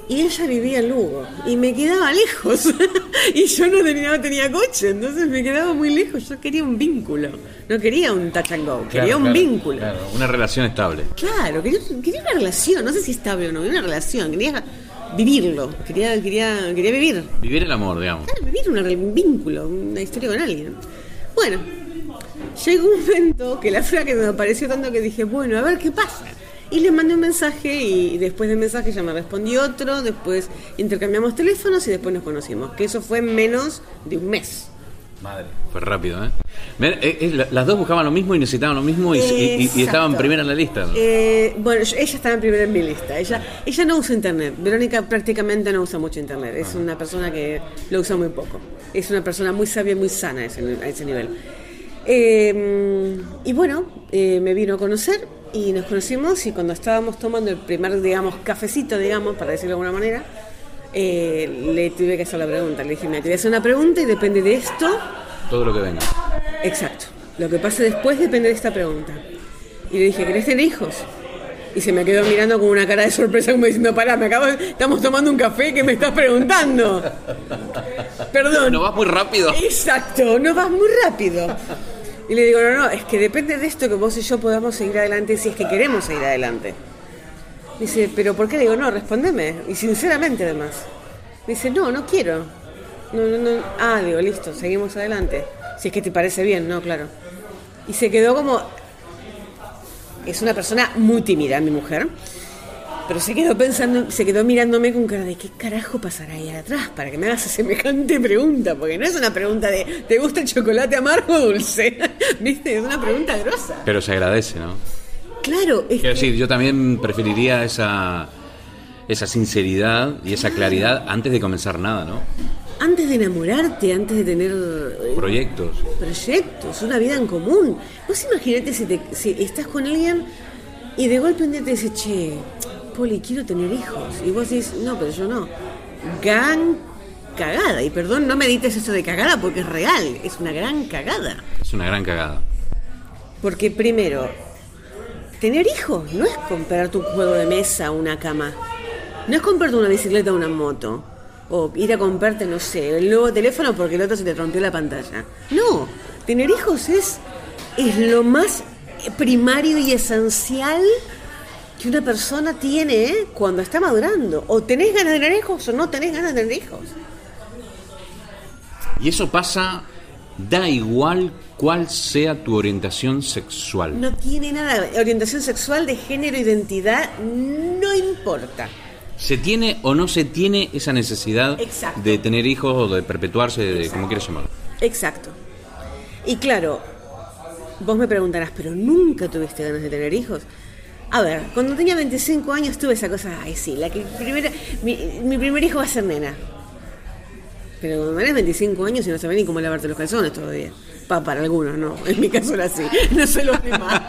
Y ella vivía en Lugo y me quedaba lejos. y yo no tenía, no tenía coche, entonces me quedaba muy lejos. Yo quería un vínculo, no quería un touch and go, quería un vínculo. Claro, una relación estable. Claro, quería, quería una relación, no sé si estable o no, quería una relación, quería vivirlo, quería, quería, quería vivir. Vivir el amor, digamos. Claro, vivir una un vínculo, una historia con alguien. Bueno, llegó un momento que la flaca me apareció tanto que dije, bueno, a ver qué pasa. Y le mandé un mensaje y después del mensaje ya me respondió otro, después intercambiamos teléfonos y después nos conocimos. Que eso fue en menos de un mes. Madre. Fue rápido, ¿eh? Eh, eh, la- las dos buscaban lo mismo y necesitaban lo mismo y, estaban primera en la lista. Eh, bueno, ella estaba primera en mi lista. Ella, ella no usa internet. Verónica prácticamente no usa mucho internet. Es una persona que lo usa muy poco. Es una persona muy sabia y muy sana a ese, a ese nivel. Eh, y bueno, me vino a conocer y nos conocimos y cuando estábamos tomando el primer, digamos, cafecito, digamos, para decirlo de alguna manera, eh, le tuve que hacer la pregunta. Le dije, mira, te voy a hacer una pregunta y depende de esto, Todo lo que venga. Exacto. Lo que pase después depende de esta pregunta. Y le dije, ¿querés tener hijos? Y se me quedó mirando con una cara de sorpresa como diciendo, pará, me acabo estamos tomando un café que me estás preguntando. Perdón. ¿No vas muy rápido? Exacto, no vas muy rápido. Y le digo, no, no, es que depende de esto que vos y yo podamos seguir adelante si es que queremos seguir adelante. Dice, ¿pero por qué? Le digo, no, respondeme. Y sinceramente además. Dice, no, no quiero. No, no, no. Ah, digo, listo, seguimos adelante. Si es que te parece bien, no, claro. Y se quedó como... Es una persona muy tímida, mi mujer. Pero se quedó pensando, se quedó mirándome con cara de qué carajo pasará ahí atrás para que me hagas semejante pregunta, porque no es una pregunta de ¿te gusta el chocolate amargo o dulce? ¿Viste? Es una pregunta grosa. Pero se agradece, ¿no? Claro, es Quiero que- decir, yo también preferiría esa esa sinceridad y esa claridad antes de comenzar nada, ¿no? Antes de enamorarte, antes de tener eh, Proyectos. proyectos, una vida en común. Vos imaginate si, te- si estás con alguien y de golpe un día te dice, che, Poli, quiero tener hijos. Y vos decís, no, pero yo no. Gran cagada. Y perdón, no me dices eso de cagada porque es real. Es una gran cagada. Es una gran cagada. Porque primero, tener hijos no es comprar tu juego de mesa o una cama. No es comprarte una bicicleta o una moto. O ir a comprarte, no sé, el nuevo teléfono porque el otro se te rompió la pantalla. No, tener hijos es, es lo más primario y esencial que una persona tiene ¿eh? cuando está madurando. O tenés ganas de tener hijos o no tenés ganas de tener hijos. Y eso pasa, da igual cuál sea tu orientación sexual. No tiene nada. Orientación sexual de género, identidad, no importa. ¿Se tiene o no se tiene esa necesidad Exacto. de tener hijos o de perpetuarse, de, como quieras llamarlo? Exacto. Y claro, vos me preguntarás, ¿pero nunca tuviste ganas de tener hijos? A ver, cuando tenía 25 años tuve esa cosa, ay sí, la que primera, mi, mi primer hijo va a ser nena. Pero cuando tenés 25 años y no sabés ni cómo lavarte los calzones todavía. Pa, para algunos, no. En mi caso era así. No sé los demás.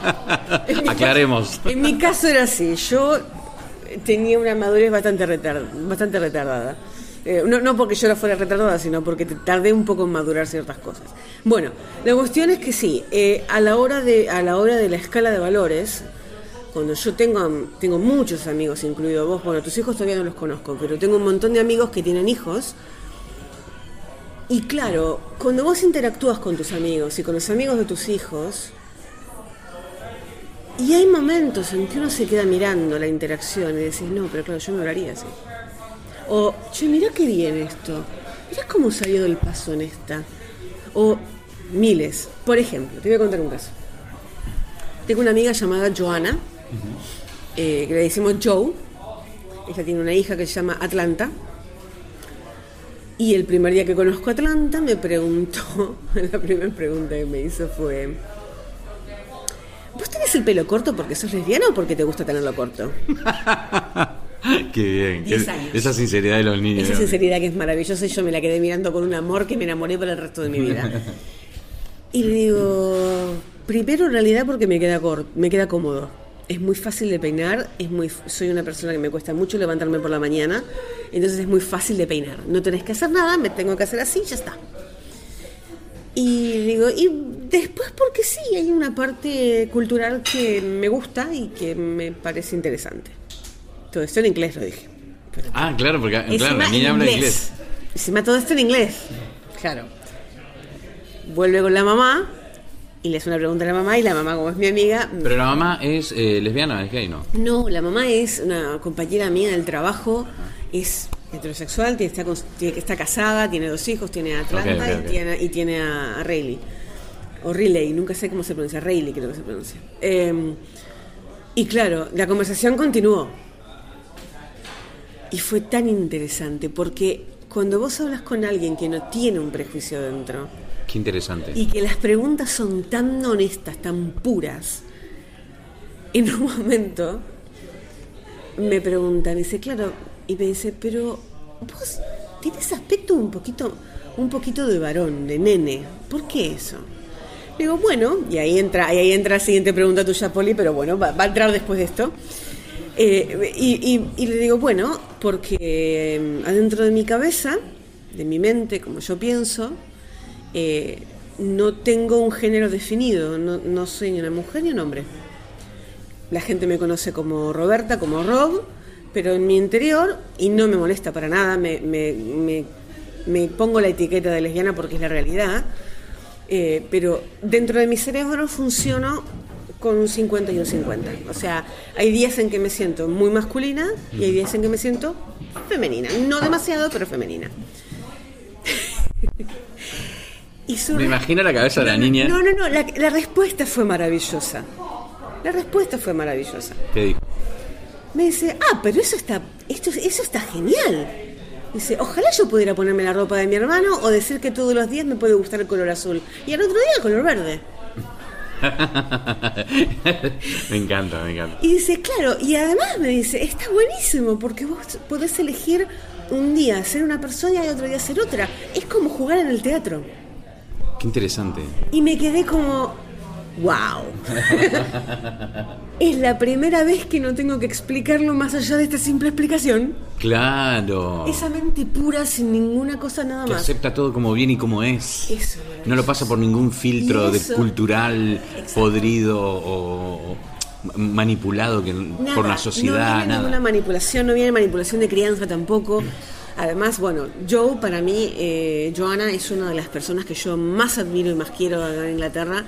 Mi caso- Aclaremos. en mi caso era así. Yo tenía una madurez bastante, retar- bastante retardada. Eh, no, no porque yo la fuera retardada, sino porque tardé un poco en madurar ciertas cosas. Bueno, la cuestión es que sí, eh, a, la hora de, a la hora de la escala de valores, cuando yo tengo, tengo muchos amigos, incluido vos, bueno, tus hijos todavía no los conozco, pero tengo un montón de amigos que tienen hijos. Y claro, cuando vos interactúas con tus amigos y con los amigos de tus hijos, y hay momentos en que uno se queda mirando la interacción y decís, no, pero claro, yo no lo haría así. O, che, mirá qué bien esto. Mirá cómo salió del paso en esta. O miles. Por ejemplo, te voy a contar un caso. Tengo una amiga llamada Joana, eh, que le decimos Joe. Ella tiene una hija que se llama Atlanta. Y el primer día que conozco a Atlanta me preguntó, la primera pregunta que me hizo fue, ¿vos tenés el pelo corto porque sos lesbiana o porque te gusta tenerlo corto? Qué bien. Esa sinceridad de los niños. Esa sinceridad que es maravillosa y yo me la quedé mirando con un amor que me enamoré para el resto de mi vida. Y le digo, primero en realidad porque me queda cor- me queda cómodo. Es muy fácil de peinar, es muy soy una persona que me cuesta mucho levantarme por la mañana, entonces es muy fácil de peinar. No tenés que hacer nada, me tengo que hacer así, ya está. Y digo, y después porque sí, hay una parte cultural que me gusta y que me parece interesante. Todo esto en inglés lo dije. Pero Ah, claro, porque claro, la niña habla inglés. Encima todo esto en inglés. Claro. Vuelve con la mamá y le hace una pregunta a la mamá y la mamá, como es mi amiga, Pero la mamá es eh, lesbiana, es gay, ¿no? no, la mamá es una compañera mía del trabajo, es heterosexual, tiene, está, tiene- está casada, tiene dos hijos, tiene a Atlanta. Y, tiene, y tiene a, a Rayleigh. O Riley, nunca sé cómo se pronuncia, Rayleigh creo que se pronuncia. Eh, y claro, la conversación continuó. Y fue tan interesante porque cuando vos hablas con alguien que no tiene un prejuicio dentro, Qué interesante. y que las preguntas son tan honestas, tan puras. En un momento me preguntan, dice, claro, y me dice, pero vos tienes aspecto un poquito, un poquito de varón, de nene. ¿Por qué eso? Digo, bueno, y ahí entra, ahí entra la siguiente pregunta tuya, Poli, pero bueno, va, a entrar después de esto. Eh, y, le digo, bueno, porque eh, adentro de mi cabeza, de mi mente, como yo pienso, eh, no tengo un género definido, no, soy ni una mujer ni un hombre. La gente me conoce como Roberta, como Rob, pero en mi interior, y no me molesta para nada, me pongo la etiqueta de lesbiana porque es la realidad, eh, pero dentro de mi cerebro funciono con un 50 y un 50. O sea, hay días en que me siento muy masculina y hay días en que me siento femenina. No demasiado, pero femenina. y su Me imagino la cabeza de la niña. No, no, no, la, la respuesta fue maravillosa. La respuesta fue maravillosa. ¿Qué dijo? Me dice, ah, pero eso está, esto, eso está genial. Dice, ojalá yo pudiera ponerme la ropa de mi hermano o decir que todos los días me puede gustar el color azul y al otro día el color verde. me encanta, me encanta. Y dice, claro, y además me dice, está buenísimo porque vos podés elegir un día ser una persona y otro día ser otra. Es como jugar en el teatro. Qué interesante. Y me quedé como, wow. es la primera vez que no tengo que explicarlo más allá de esta simple explicación. Claro. Esa mente pura sin ninguna cosa nada que más. acepta todo como bien y como es. Eso, no lo pasa por ningún filtro de cultural Exacto. podrido o, manipulado que, Nada, por la No sociedad, viene nada. ninguna manipulación, no viene manipulación de crianza tampoco. Además, bueno, Joe, para mí, eh, Joanna es una de las personas que yo más admiro y más quiero acá en Inglaterra,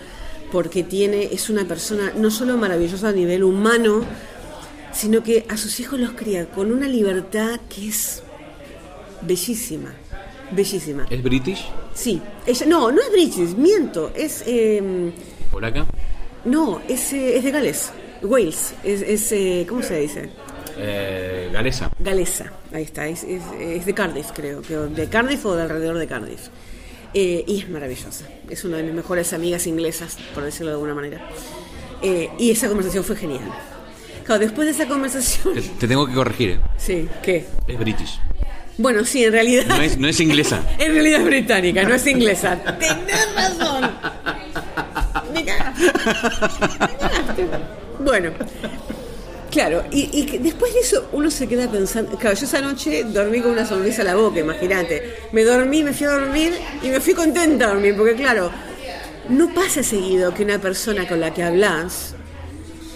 porque tiene, es una persona no solo maravillosa a nivel humano, sino que a sus hijos los cría con una libertad que es bellísima, bellísima. ¿Es British? Sí, ella, no, no es British, miento, es, eh, ¿Por acá? no, es, eh, es de Gales, Wales, es, es eh, ¿cómo se dice? Eh, Galesa. Galesa, ahí está, es, es- es de Cardiff, creo, de Cardiff o de alrededor de Cardiff. Eh, y es maravillosa, es una de mis mejores amigas inglesas, por decirlo de alguna manera. Eh, y esa conversación fue genial. Claro, después de esa conversación. Te, te tengo que corregir, ¿eh? Sí, ¿qué? Es British. Bueno, sí, en realidad. No es, no es inglesa. En realidad es británica, no es inglesa. Tenés razón. Me cagaste. Me cagaste. Bueno, claro, y, y después de eso uno se queda pensando. Claro, yo esa noche dormí con una sonrisa a la boca, imagínate. Me dormí, me fui a dormir y me fui contenta a dormir, porque claro, no pasa seguido que una persona con la que hablas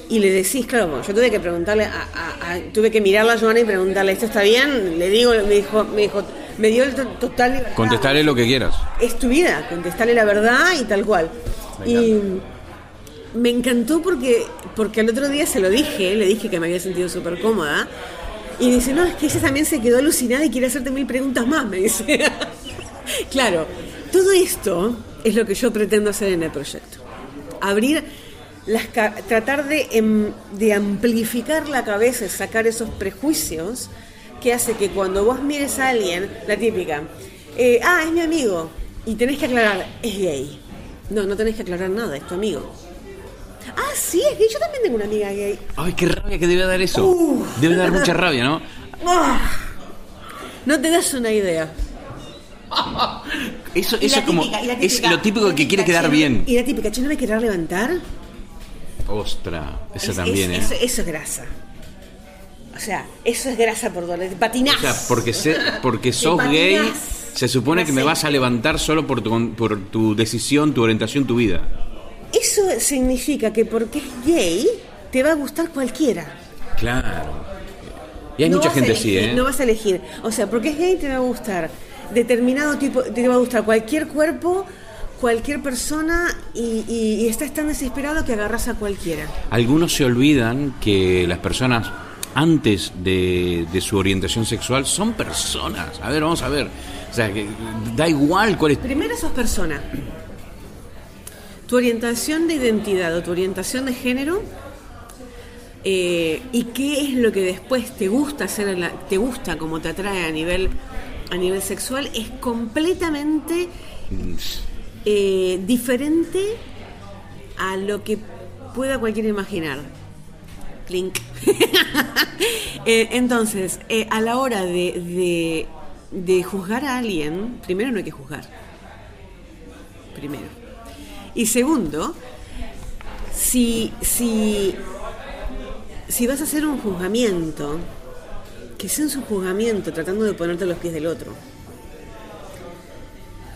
y le decís, claro, bueno, yo tuve que preguntarle, a, a- a- tuve que mirarla a Joana y preguntarle, ¿esto está bien? Le digo, me dijo, me dijo, me dio el to- total libertad. Contestaré lo que quieras. Es tu vida, contestarle la verdad y tal cual. Y me encantó porque, porque el otro día se lo dije, le dije que me había sentido súper cómoda. Y dice, no, es que ella también se quedó alucinada y quiere hacerte mil preguntas más, me dice. claro, todo esto es lo que yo pretendo hacer en el proyecto. Abrir las tratar de, em- de amplificar la cabeza sacar esos prejuicios que hace que cuando vos mires a alguien, la típica, eh, ah, es mi amigo, y tenés que aclarar, es gay. No, no tenés que aclarar nada, es tu amigo. Ah, sí, es gay, yo también tengo una amiga gay. Ay, qué rabia que debe dar eso. Debe dar mucha rabia, ¿no? Ah, no te das una idea. Eso, eso es como. típica, Es lo típico que quiere quedar bien. Y la típica, ¿no me querrás levantar? Ostra, esa Es- también, es- ¿eh? Eso, eso es grasa. O sea, eso es grasa por doble. Patinás. O sea, porque, se- porque sos gay, se supone que me vas a levantar solo por tu, por tu decisión, tu orientación, tu vida. Eso significa que porque es gay, te va a gustar cualquiera. Claro. Y hay No mucha gente así, ¿eh? No vas a elegir. O sea, porque es gay te va a gustar determinado tipo, te va a gustar cualquier cuerpo, cualquier persona y, y- y estás tan desesperado que agarras a cualquiera. Algunos se olvidan que las personas antes de, de su orientación sexual son personas. A ver, vamos a ver. O sea, que da igual cuál es. Primero sos persona. Tu orientación de identidad o tu orientación de género eh, y qué es lo que después te gusta hacer, en la- te gusta como te atrae a nivel a nivel sexual es completamente eh, diferente a lo que pueda cualquiera imaginar. Clink. Eh, entonces, a la hora de, de, de juzgar a alguien, primero no hay que juzgar. Primero. Y segundo, si, si, si vas a hacer un juzgamiento, que sea un juzgamiento tratando de ponerte a los pies del otro.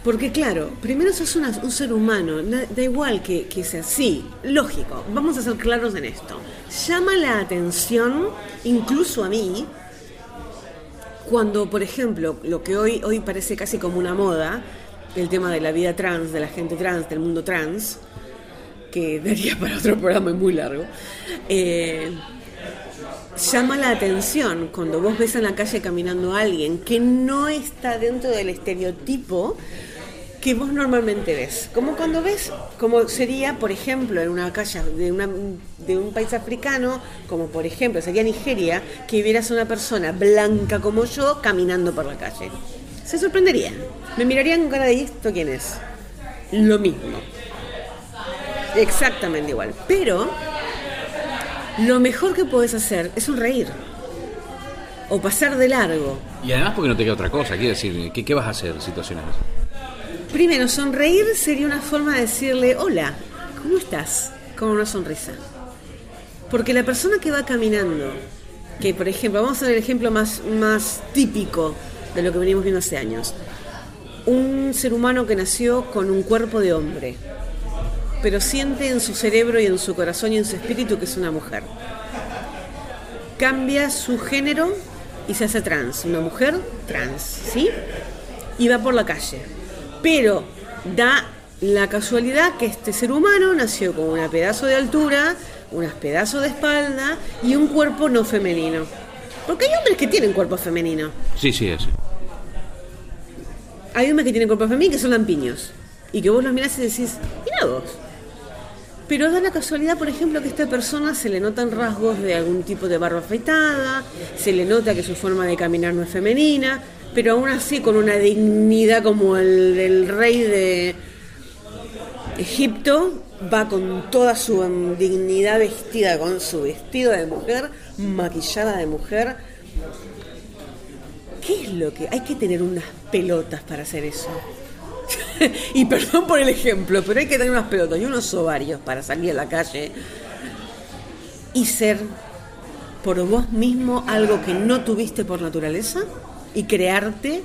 Porque claro, primero sos un ser humano, da igual que, que sea así, lógico, vamos a ser claros en esto. Llama la atención, incluso a mí, cuando, por ejemplo, lo que hoy, hoy parece casi como una moda, el tema de la vida trans, de la gente trans, del mundo trans, que daría para otro programa muy largo, eh, llama la atención cuando vos ves en la calle caminando a alguien que no está dentro del estereotipo que vos normalmente ves. Como cuando ves, como sería, por ejemplo, en una calle de, una, de un país africano, como por ejemplo sería Nigeria, que vieras a una persona blanca como yo caminando por la calle. Se sorprenderían. Me mirarían con cara de "¿Y esto quién es? Lo mismo. Exactamente igual. Pero lo mejor que puedes hacer es sonreír. O pasar de largo. Y además porque no te queda otra cosa, quiero decir, ¿qué, qué vas a hacer en situaciones así? Primero, sonreír sería una forma de decirle, hola, ¿cómo estás? Con una sonrisa. Porque la persona que va caminando, que por ejemplo, vamos a ver el ejemplo más, más típico de lo que venimos viendo hace años. Un ser humano que nació con un cuerpo de hombre, pero siente en su cerebro y en su corazón y en su espíritu que es una mujer. Cambia su género y se hace trans, una mujer trans, ¿sí? Y va por la calle. Pero da la casualidad que este ser humano nació con un pedazo de altura, unos pedazos de espalda y un cuerpo no femenino. Porque hay hombres que tienen cuerpo femenino. Sí, sí, es. Hay hombres que tienen cuerpo femenino que son lampiños. Y que vos los mirás y decís, mira vos. Pero da la casualidad, por ejemplo, que a esta persona se le notan rasgos de algún tipo de barba afeitada, se le nota que su forma de caminar no es femenina, pero aún así con una dignidad como el del rey de Egipto, va con toda su dignidad vestida, con su vestido de mujer, maquillada de mujer. ¿Qué es lo que? Hay que tener unas pelotas para hacer eso. y perdón por el ejemplo, pero hay que tener unas pelotas y unos ovarios para salir a la calle y ser por vos mismo algo que no tuviste por naturaleza y crearte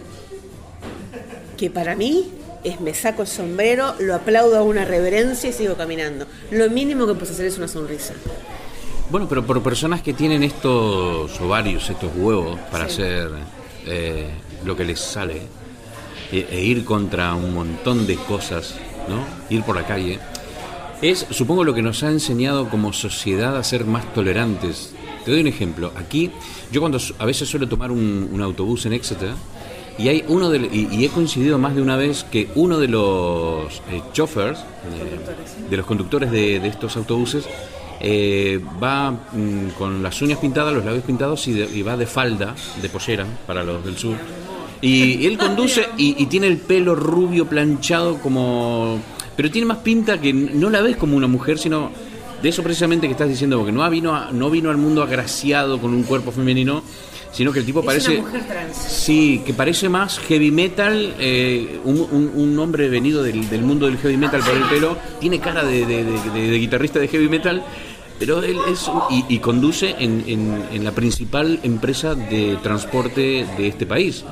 que para mí es me saco el sombrero, lo aplaudo a una reverencia y sigo caminando. Lo mínimo que puedes hacer es una sonrisa. Bueno, pero por personas que tienen estos ovarios, estos huevos para hacer eh, lo que les sale e, e, ir contra un montón de cosas, ¿no? Ir por la calle, es, supongo, lo que nos ha enseñado como sociedad a ser más tolerantes. Te doy un ejemplo. Aquí, yo cuando a veces suelo tomar un autobús en Exeter, y hay uno de, y, he coincidido más de una vez que uno de los eh, eh, de los conductores de, estos autobuses, eh, va mm, con las uñas pintadas, los labios pintados y, va de falda, de pollera, para los del sur. Y, él conduce y, tiene el pelo rubio planchado como... Pero tiene más pinta que no la ves como una mujer, sino de eso precisamente que estás diciendo, porque no vino, no vino al mundo agraciado con un cuerpo femenino, sino que el tipo parece... Una mujer trans. Sí, que parece más heavy metal, eh, un, hombre venido del, mundo del heavy metal por el pelo, tiene cara de, guitarrista de heavy metal, pero él es... y, conduce en, la principal empresa de transporte de este país.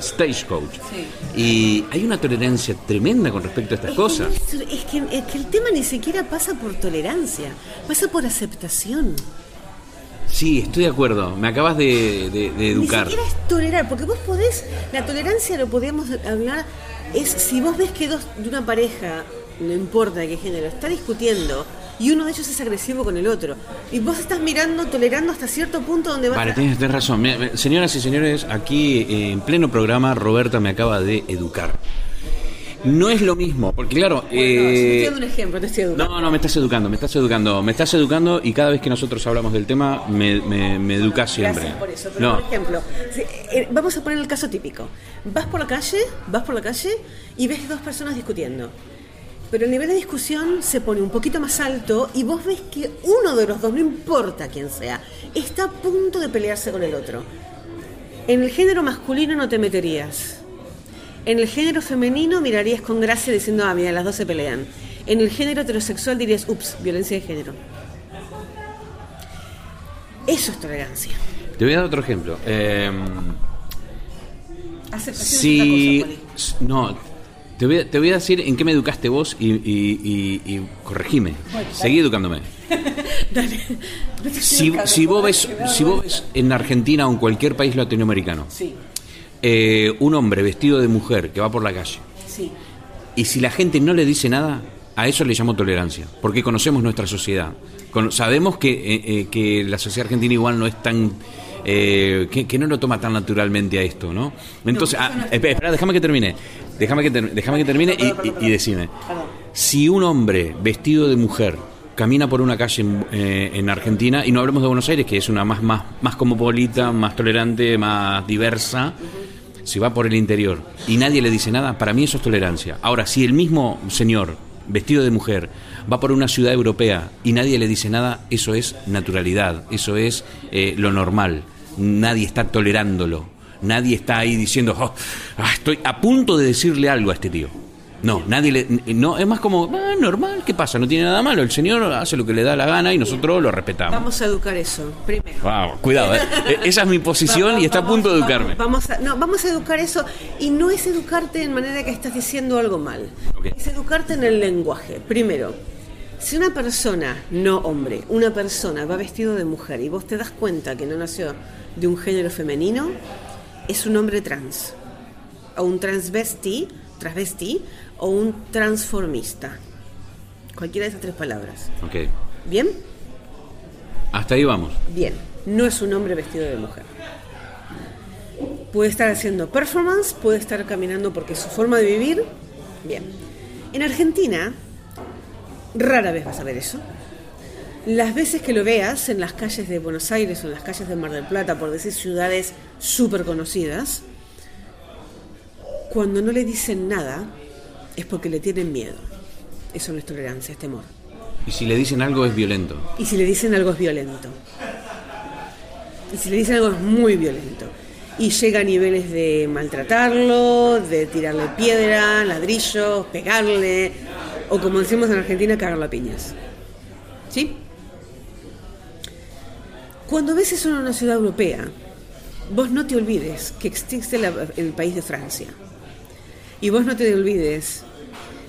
Stagecoach. Sí. Y hay una tolerancia tremenda con respecto a estas cosas. es, que, es que el tema ni siquiera pasa por tolerancia, pasa por aceptación. Sí, estoy de acuerdo. Me acabas de, educar. Ni siquiera es tolerar, porque vos podés, la tolerancia lo podemos hablar, es si vos ves que dos de una pareja, no importa de qué género, está discutiendo y uno de ellos es agresivo con el otro. Y vos estás mirando, tolerando hasta cierto punto donde va Vale, tienes, razón. Señoras y señores, aquí en pleno programa, Roberta me acaba de educar. No es lo mismo, porque claro... eh, estoy un ejemplo, te estoy educando. No, no, me estás educando, me estás educando, me estás educando y cada vez que nosotros hablamos del tema me, me, educas siempre. Gracias por eso, pero por ejemplo, eh, vamos a poner el caso típico. Vas por la calle, vas por la calle y ves dos personas discutiendo. Pero el nivel de discusión se pone un poquito más alto y vos ves que uno de los dos, no importa quién sea, está a punto de pelearse con el otro. En el género masculino no te meterías en el género femenino mirarías con gracia diciendo, ah, mira, las dos se pelean. En el género heterosexual dirías, ups, violencia de género. Eso es tolerancia. Te voy a dar otro ejemplo. Eh, si, no, te voy, a, te voy, a, decir en qué me educaste vos y, y, corregime. Seguí educándome. dale. Si, si, vos ves, si vos ves en Argentina o en cualquier país latinoamericano, sí eh, un hombre vestido de mujer que va por la calle. Sí. Y si la gente no le dice nada, a eso le llamo tolerancia, porque conocemos nuestra sociedad. sabemos que, eh, eh, que, la sociedad argentina igual no es tan... que, no lo toma tan naturalmente a esto, ¿no? Entonces, ah, espera, déjame que termine. Déjame que, déjame que termine y, y, decime. Si un hombre vestido de mujer camina por una calle en, Argentina, y no hablemos de Buenos Aires, que es una más, más, más cosmopolita, más tolerante, más diversa, si va por el interior y nadie le dice nada, para mí eso es tolerancia. Ahora, si el mismo señor vestido de mujer, va por una ciudad europea y nadie le dice nada, eso es naturalidad, eso es eh, lo normal. Nadie está tolerándolo. Nadie está ahí diciendo, "Oh, ah, estoy a punto de decirle algo a este tío. No, nadie le. No, es más como, ah, normal, ¿qué pasa? No tiene nada malo. El señor hace lo que le da la gana y nosotros lo respetamos. Vamos a educar eso, primero. Wow, cuidado, ¿eh? Eh, esa es mi posición y está a punto de educarme. Vamos a, no, vamos a educar eso y no es educarte en manera que estás diciendo algo mal. Ok. Es educarte en el lenguaje. Primero, si una persona, no hombre, una persona va vestido de mujer y vos te das cuenta que no nació de un género femenino, es un hombre trans. O un transvesti, transvesti o un transformista. Cualquiera de esas tres palabras. Ok, ¿Bien? hasta ahí vamos. Bien, no es un hombre vestido de mujer. Puede estar haciendo performance, puede estar caminando porque es su forma de vivir. Bien. En Argentina, rara vez vas a ver eso. Las veces que lo veas en las calles de Buenos Aires o en las calles de Mar del Plata, por decir ciudades súper conocidas, cuando no le dicen nada es porque le tienen miedo. Eso no es tolerancia, es temor. Y si le dicen algo es violento. Y si le dicen algo es violento. Y si le dicen algo es muy violento. Y llega a niveles de maltratarlo, de tirarle piedra, ladrillos, pegarle, o como decimos en Argentina, cagarlo a piñas. ¿Sí? Cuando ves eso en una ciudad europea, vos no te olvides que existe la- el país de Francia. Y vos no te olvides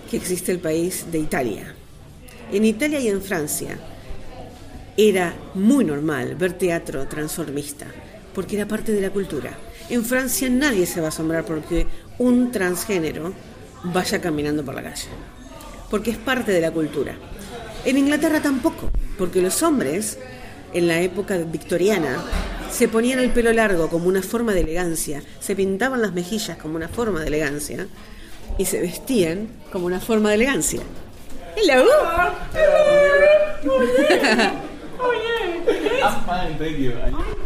que existe el país de Italia. En Italia y en Francia era muy normal ver teatro transformista, porque era parte de la cultura. En Francia nadie se va a asombrar porque un transgénero vaya caminando por la calle, porque es parte de la cultura. En Inglaterra tampoco, porque los hombres, en la época victoriana, se ponían el pelo largo como una forma de elegancia, se pintaban las mejillas como una forma de elegancia y se vestían como una forma de elegancia. Hello. I'm fine, thank you.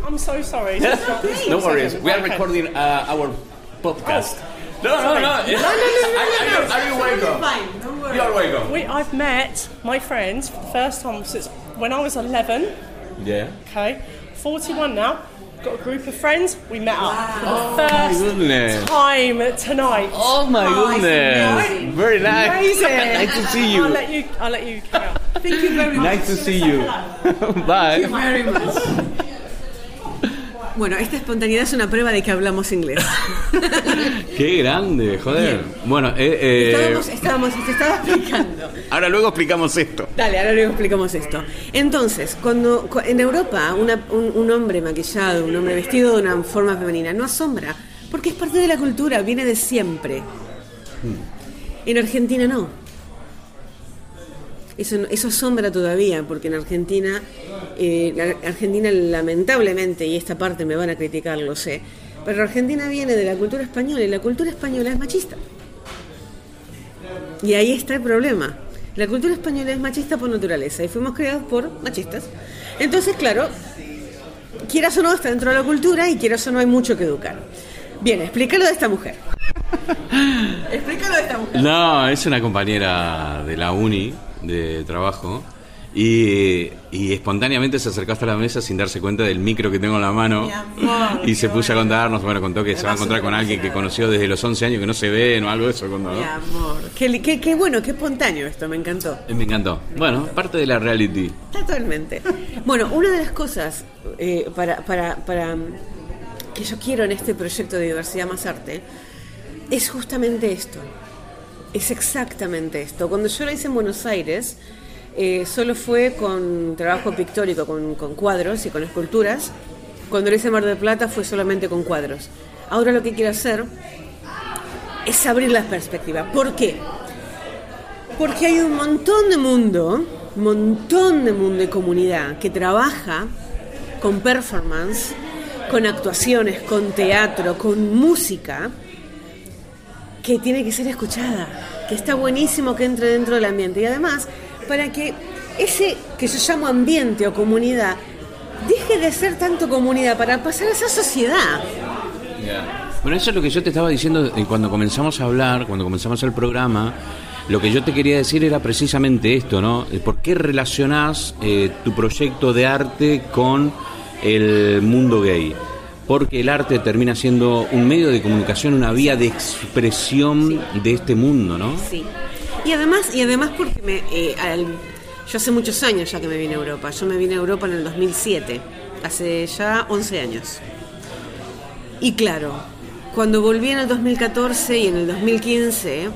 I'm so sorry. No worries, we are recording uh, our podcast. No, no, no. no, Are, you- are you welcome? Fine, don't worry. You're welcome. We, I've met my friends for the first time since when I was 11. Yeah. Okay, 41 now. Got a group of friends. We met up for the first oh goodness. time tonight. Oh my goodness. Very nice. Amazing. nice to see you. I'll let you. I'll let you carry on. Thank you very much. Nice to see you. Bye. Very much. Bueno, esta espontaneidad es una prueba de que hablamos inglés. Qué grande, joder. Bueno, eh, eh, Estábamos, estábamos, te estaba explicando. ahora luego explicamos esto. Dale, ahora luego explicamos esto. Entonces, cuando cu- en Europa una- un, un hombre maquillado, un hombre vestido de una forma femenina, no asombra, porque es parte de la cultura, viene de siempre. En Argentina no. Eso, eso asombra todavía, porque en Argentina, eh, la- Argentina lamentablemente, y esta parte me van a criticar, lo sé, pero Argentina viene de la cultura española y la cultura española es machista. Y ahí está el problema. La cultura española es machista por naturaleza y fuimos creados por machistas. Entonces, claro, quieras o no, está dentro de la cultura y quieras o no, hay mucho que educar. Bien, explícalo de esta mujer. explícalo de esta mujer. No, es una compañera de la uni de trabajo y, y espontáneamente se acercó hasta la mesa sin darse cuenta del micro que tengo en la mano amor, y se puso a bueno. contarnos, bueno, contó que se va a encontrar con alguien que conoció desde los 11 años que no se ven o algo de eso. Contó, ¿no? Mi amor. Qué, qué- qué bueno, qué espontáneo esto, me encantó. Eh, Me encantó. Bueno, parte de la reality. Totalmente. Bueno, una de las cosas eh, para, para, para, mm, que yo quiero en este proyecto de Diversidad Más Arte es justamente esto. Es exactamente esto. Cuando yo lo hice en Buenos Aires, eh, solo fue con trabajo pictórico, con, con cuadros y con esculturas. Cuando lo hice en Mar del Plata fue solamente con cuadros. Ahora lo que quiero hacer es abrir la perspectiva. ¿Por qué? Porque hay un montón de mundo, montón de mundo y comunidad que trabaja con performance, con actuaciones, con teatro, con música, que tiene que ser escuchada, que está buenísimo que entre dentro del ambiente. Y además, para que ese que yo llamo ambiente o comunidad deje de ser tanto comunidad para pasar a ser sociedad. Bueno, eso es lo que yo te estaba diciendo eh, cuando comenzamos a hablar, cuando comenzamos el programa, Lo que yo te quería decir era precisamente esto, ¿no? ¿Por qué relacionás eh, tu proyecto de arte con el mundo gay? Porque el arte termina siendo un medio de comunicación, una vía de expresión de este mundo, ¿no? Sí. Y además, y además porque me, eh, al- yo hace muchos años ya que me vine a Europa. Yo me vine a Europa en el 2007, hace ya 11 años. Y claro, cuando volví en el 2014 y en el 2015,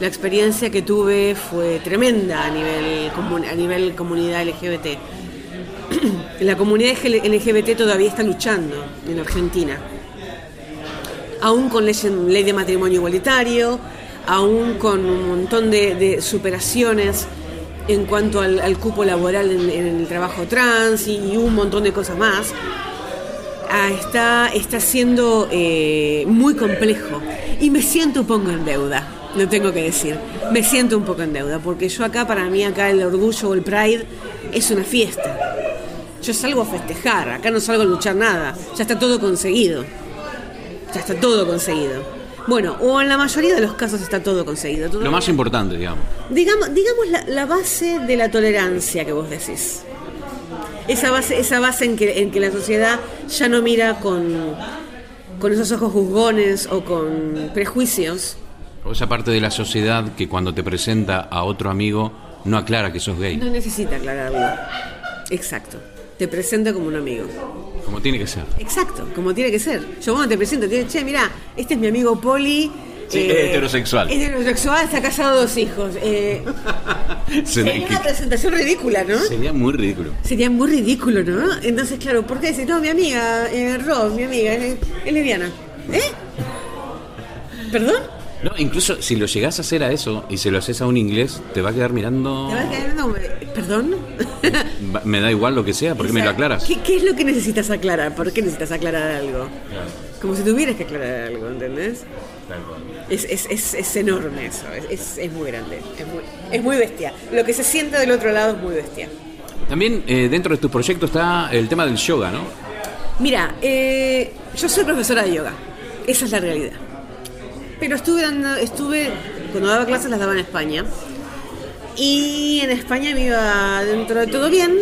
la experiencia que tuve fue tremenda a nivel, a nivel comunidad LGBT. la comunidad LGBT todavía está luchando en Argentina aún con ley, de matrimonio igualitario, aún con un montón de, superaciones en cuanto al, cupo laboral en, en el trabajo trans y, un montón de cosas más, ah, está, está siendo eh, muy complejo. Y me siento un poco en deuda, lo tengo que decir. Me siento un poco en deuda, porque yo acá, para mí, acá el orgullo o el pride es una fiesta. Yo salgo a festejar, acá no salgo a luchar nada, ya está todo conseguido ya está todo conseguido. Bueno, o en la mayoría de los casos está todo conseguido. Todo- Lo más importante, digamos. digamos, digamos la, la base de la tolerancia que vos decís. Esa base, esa base en que, en que la sociedad ya no mira con, con esos ojos juzgones o con prejuicios. O esa parte de la sociedad que cuando te presenta a otro amigo no aclara que sos gay, No necesita aclararlo. Exacto. Te presenta como un amigo. como tiene que ser. Exacto, como tiene que ser. Yo cuando te presento, te digo, che, mira, este es mi amigo Poli. Sí, es heterosexual. Es heterosexual, está casado, dos hijos. Eh, Sería, una presentación ridícula, ¿no? sería muy ridículo. Sería muy ridículo, ¿no? Entonces, claro, ¿por qué decir, no, mi amiga, eh, Rob, mi amiga, es, es lesbiana? ¿Eh? ¿Perdón? No, incluso si lo llegás a hacer a eso y se lo haces a un inglés, te va a quedar mirando. ¿Te vas a quedar como, ¿Perdón? Me da igual lo que sea, porque me lo aclaras? ¿Qué, qué es lo que necesitas aclarar? ¿Por qué necesitas aclarar algo? Como si tuvieras que aclarar algo, ¿entendés? Es, es, es, es enorme eso, es, es, muy grande, es muy, es muy bestia. Lo que se siente del otro lado es muy bestia. También eh, dentro de tu proyecto está el tema del yoga, ¿no? Mira, eh, yo soy profesora de yoga, esa es la realidad. Pero estuve dando, estuve, cuando daba clases las daba en España. Y en España me iba dentro de todo bien.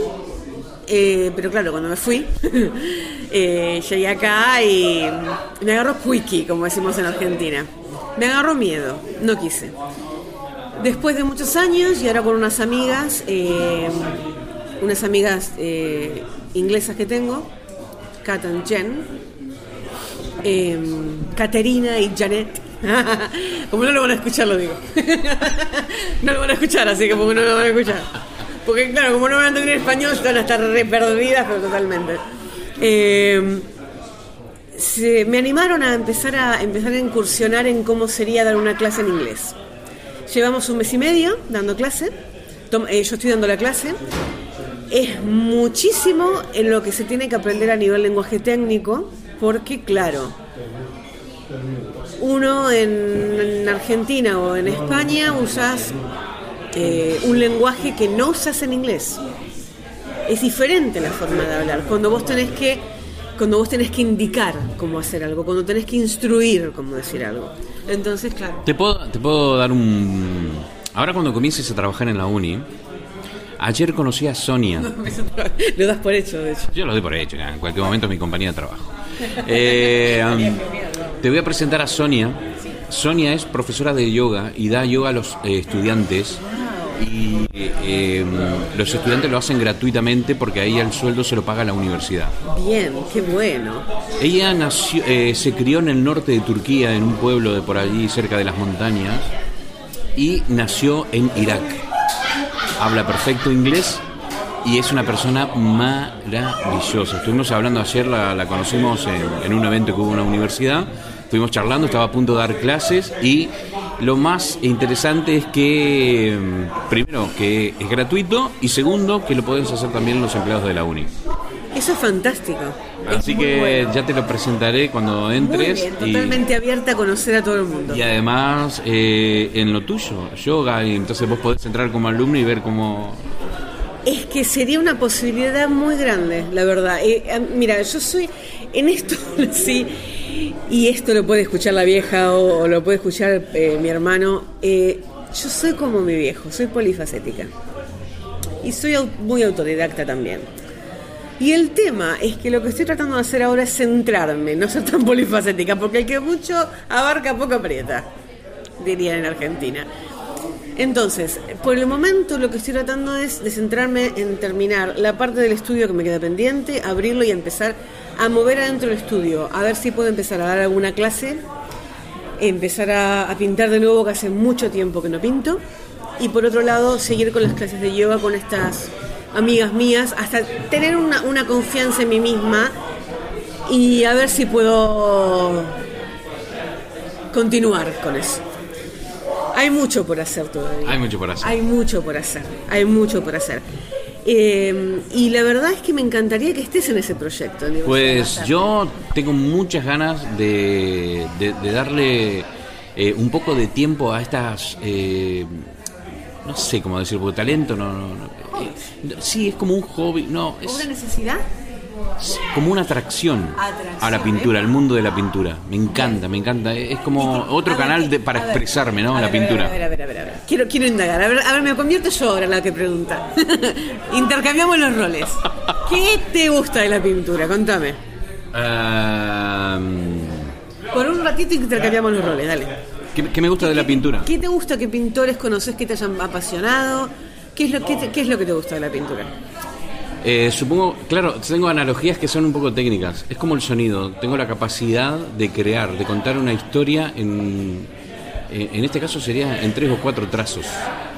eh, pero claro, cuando me fui, eh, llegué acá y me agarró quickie, como decimos en Argentina. Me agarró miedo, no quise. Después de muchos años y ahora con unas amigas, eh, unas amigas inglesas que tengo, Kat and Jen, Caterina y Janet. como no lo van a escuchar, lo digo. no lo van a escuchar, así que porque no lo van a escuchar. Porque claro, como no van a entender español, van a estar re perdidas, pero totalmente. Se- me animaron a empezar a empezar a incursionar en cómo sería dar una clase en inglés. Llevamos un mes y medio dando clase. Eh, yo estoy dando la clase. Es muchísimo en lo que se tiene que aprender a nivel lenguaje técnico, porque claro, uno en, en Argentina o en España usas eh, un lenguaje que no usas en inglés. Es diferente la forma de hablar. Cuando vos tenés que, cuando vos tenés que indicar cómo hacer algo, cuando tenés que instruir cómo decir algo. Entonces, claro. Te puedo, te puedo dar un... Ahora cuando comiences a trabajar en la uni, ayer conocí a Sonia. Lo das por hecho, de hecho. Yo lo doy por hecho, ya, en cualquier momento es mi compañía de trabajo. Eh, te voy a presentar a Sonia. Sonia es profesora de yoga y da yoga a los eh, estudiantes. Y eh, los estudiantes lo hacen gratuitamente porque ahí el sueldo se lo paga la universidad. Bien, qué bueno. Ella nació, se crió en el norte de Turquía, en un pueblo de por allí cerca de las montañas, y nació en Irak. Habla perfecto inglés y es una persona maravillosa. Estuvimos hablando ayer, la, la conocimos en, en un evento que hubo en una universidad, estuvimos charlando, estaba a punto de dar clases y lo más interesante es que, mm, primero, que es gratuito y segundo, que lo pueden hacer también los empleados de la uni. Eso es fantástico. Así muy que bueno. ya te lo presentaré cuando Muy entres. bien, y- totalmente abierta a conocer a todo el mundo. y, además eh, en lo tuyo, yoga, y entonces vos podés entrar como alumno y ver cómo... Es que sería una posibilidad muy grande, la verdad. Eh, ah, mira, yo soy en esto, sí, y esto lo puede escuchar la vieja o, lo puede escuchar eh, mi hermano. eh, yo soy como mi viejo, soy polifacética. Y soy muy autodidacta también. Y el tema es que lo que estoy tratando de hacer ahora es centrarme, no ser tan polifacética, porque el que mucho abarca poco aprieta, dirían en Argentina. Entonces, por el momento lo que estoy tratando es de centrarme en terminar la parte del estudio que me queda pendiente, abrirlo y empezar a mover adentro del estudio, a ver si puedo empezar a dar alguna clase, empezar a, pintar de nuevo, que hace mucho tiempo que no pinto, y por otro lado seguir con las clases de yoga con estas amigas mías, hasta tener una, una confianza en mí misma y a ver si puedo continuar con eso. Hay mucho por hacer todavía. Hay mucho por hacer. Hay mucho por hacer. Hay mucho por hacer. Eh, y la verdad es que me encantaría que estés en ese proyecto. Digo, Pues yo tengo muchas ganas de, de- de darle eh, un poco de tiempo a estas, eh, no sé cómo decir, porque talento no, no- no, eh, sí, es como un hobby, no, es ¿Una necesidad? Como una atracción, Atracción, a la pintura, ¿eh? al mundo de la pintura. Me encanta, me encanta, es como otro A ver, canal ¿qué- de, para a ver, expresarme, ¿no? a La ver, pintura. A ver, a ver, a ver, a ver. Quiero, quiero indagar. A ver, a ver, me convierto yo ahora en la que pregunta. Intercambiamos los roles. ¿Qué te gusta de la pintura? Contame. Ah, Por un ratito intercambiamos los roles, dale. ¿qué, qué me gusta de la pintura? ¿Qué te gusta? ¿Qué pintores conoces que te hayan apasionado? ¿Qué es lo, qué es lo que te gusta de la pintura? Eh, supongo, claro, tengo analogías que son un poco técnicas. Es como el sonido. Tengo la capacidad de crear, de contar una historia en, eh, en este caso sería en tres o cuatro trazos.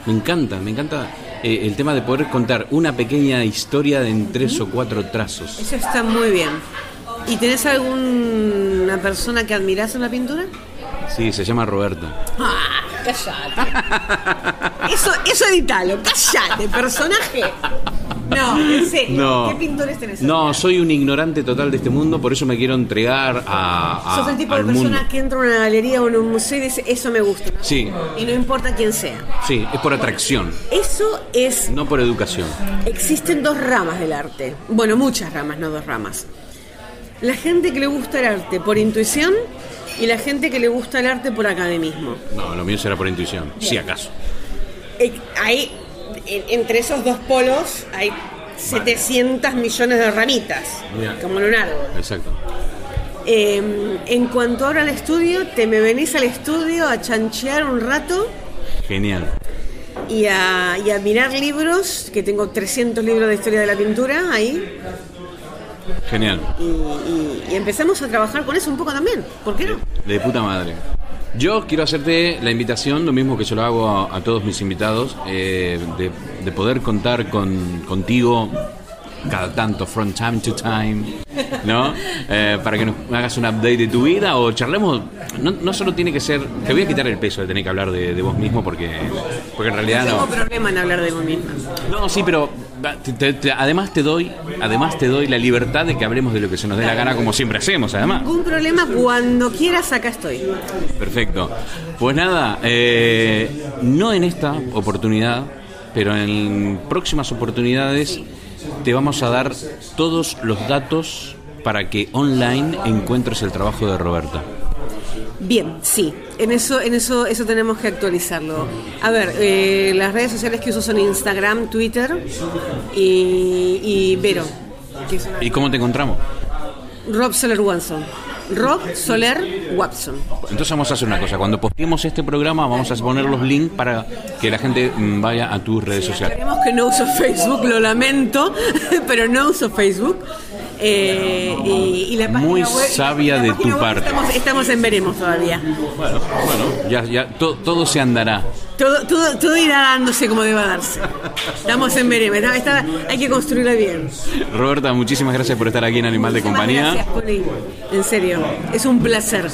Me encanta, me encanta eh, el tema de poder contar una pequeña historia en tres o cuatro trazos. Eso está muy bien. ¿Y tenés alguna persona que admirás en la pintura? Sí, se llama Roberta. Ah, cállate. Eso, eso editalo, cállate, personaje. No, en serio. No. ¿Qué pintores tenés? No, soy un ignorante total de este mundo, por eso me quiero entregar a, a- Sos el tipo de persona mundo. que entra a una galería o en un museo y dice, eso me gusta. Sí, Y no importa quién sea. sí, es por atracción, Eso es no por educación. Existen dos ramas del arte. Bueno, muchas ramas, no dos ramas. La gente que le gusta el arte por intuición y la gente que le gusta el arte por academismo. No, lo mío será por intuición, si acaso. Eh, Hay, en- entre esos dos polos hay 700 millones de ramitas, como en un árbol. Exacto. Eh, en cuanto ahora al estudio, te me venís al estudio a chanchear un rato Genial. y a, y a mirar libros, que tengo 300 libros de historia de la pintura ahí, Genial. y, y- y empezamos a trabajar con eso un poco también. ¿Por qué no? De puta madre. Yo quiero hacerte la invitación, lo mismo que yo lo hago a, a todos mis invitados, eh, de, de poder contar con, contigo cada tanto, from time to time, ¿no? Eh, para que nos hagas un update de tu vida o charlemos. No, no solo tiene que ser. Te voy a quitar el peso de tener que hablar de, de vos mismo porque, porque en realidad No tengo no. problema en hablar de mí misma. No, sí, pero te- te- te- además te doy, además te doy la libertad de que hablemos de lo que se nos dé la gana, como siempre hacemos, además. Ningún problema, cuando quieras acá estoy. Perfecto. Pues nada, eh, no en esta oportunidad, pero en próximas oportunidades te vamos a dar todos los datos para que online encuentres el trabajo de Roberta. Bien, sí. En eso, en eso, eso tenemos que actualizarlo. A ver, eh, las redes sociales que uso son Instagram, Twitter y, y Vero. que es una- ¿Y cómo te encontramos? Rob Soler Watson. Rob Soler Watson. Entonces vamos a hacer una cosa, cuando posteemos este programa vamos a poner los links para que la gente mm, vaya a tus redes sociales. Sabemos que no uso Facebook, lo lamento, pero no uso Facebook. Eh, y, y la página Muy web- sabia la de tu parte. Estamos, estamos en veremos todavía. Bueno, bueno, ya, ya to- todo se andará. Todo, todo, todo irá dándose como deba darse. Estamos en veremos. Está- está- hay que construirla bien. Roberta, muchísimas gracias por estar aquí en Animal de Muchísimas Compañía. Gracias, Poli. En serio, es un placer.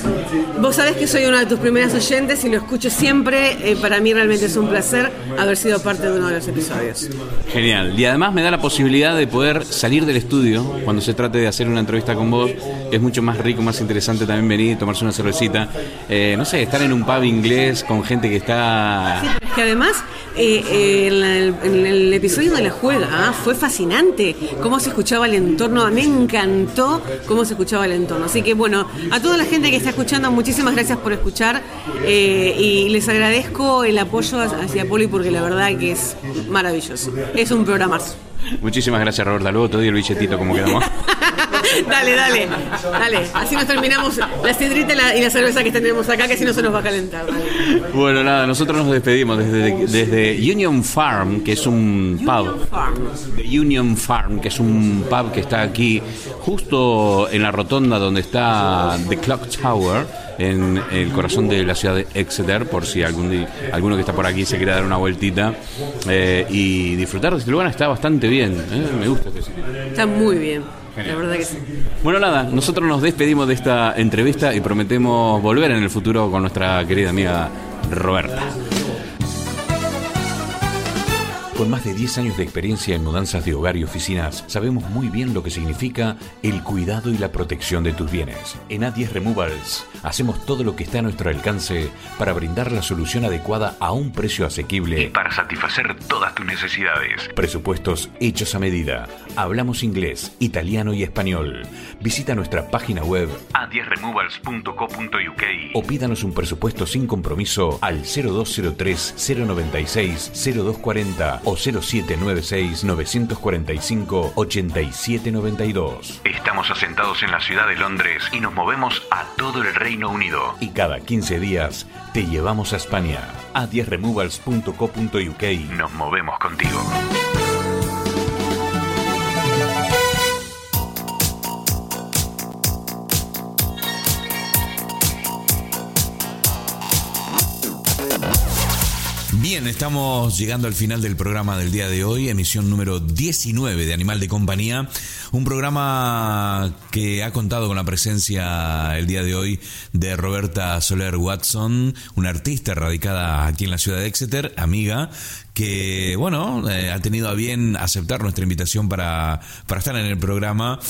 Vos sabés que soy una de tus primeras oyentes y lo escucho siempre. Eh, para mí realmente es un placer haber sido parte de uno de los episodios. Genial. Y además me da la posibilidad de poder salir del estudio cuando se trate de hacer una entrevista con vos. Es mucho más rico, más interesante también venir, tomarse una cervecita. Eh, no sé, estar en un pub inglés con gente que está. Sí, es que además, eh, eh, el episodio de la juega ah, fue fascinante cómo se escuchaba el entorno. Me encantó cómo se escuchaba el entorno. Así que bueno, a toda la gente que está escuchando, muchísimas gracias por escuchar y les agradezco el apoyo hacia Poli porque la verdad que es maravilloso. Es un programazo. Muchísimas gracias, Roberta. Luego te doy el billetito como quedamos. dale, dale, dale. Así nos terminamos la sidrita y la, y la cerveza que tenemos acá, que si no se nos va a calentar. dale. Bueno, nada, nosotros nos despedimos desde, desde Union Farm, que es un pub. Farm. The Union Farm, que es un pub que está aquí justo en la rotonda donde está The Clock Tower, en el corazón de la ciudad de Exeter, por si algún alguno que está por aquí se quiere dar una vueltita eh, y disfrutar de este lugar. Está bastante bien, ¿eh? me gusta este sitio. Está muy bien. La verdad que sí. Bueno, nada, nosotros nos despedimos de esta entrevista y prometemos volver en el futuro con nuestra querida amiga Roberta. Con más de 10 años de experiencia en mudanzas de hogar y oficinas, sabemos muy bien lo que significa el cuidado y la protección de tus bienes. En A10 Removals hacemos todo lo que está a nuestro alcance para brindar la solución adecuada a un precio asequible Para satisfacer todas tus necesidades. Presupuestos hechos a medida. Hablamos inglés, italiano y español. Visita nuestra página web a10removals.co.uk o pídanos un presupuesto sin compromiso al 0203 096 0240 o 0796 945 8792. Estamos asentados en la ciudad de Londres y nos movemos a todo el Reino Unido. Y cada 15 días te llevamos a España. a 10removals.co.uk. Nos movemos contigo. Bien, estamos llegando al final del programa del día de hoy, emisión número 19 de Animal de Compañía, un programa que ha contado con la presencia el día de hoy de Roberta Soler Watson, una artista radicada aquí en la ciudad de Exeter, amiga, que, bueno, eh, ha tenido a bien aceptar nuestra invitación para, para estar en el programa.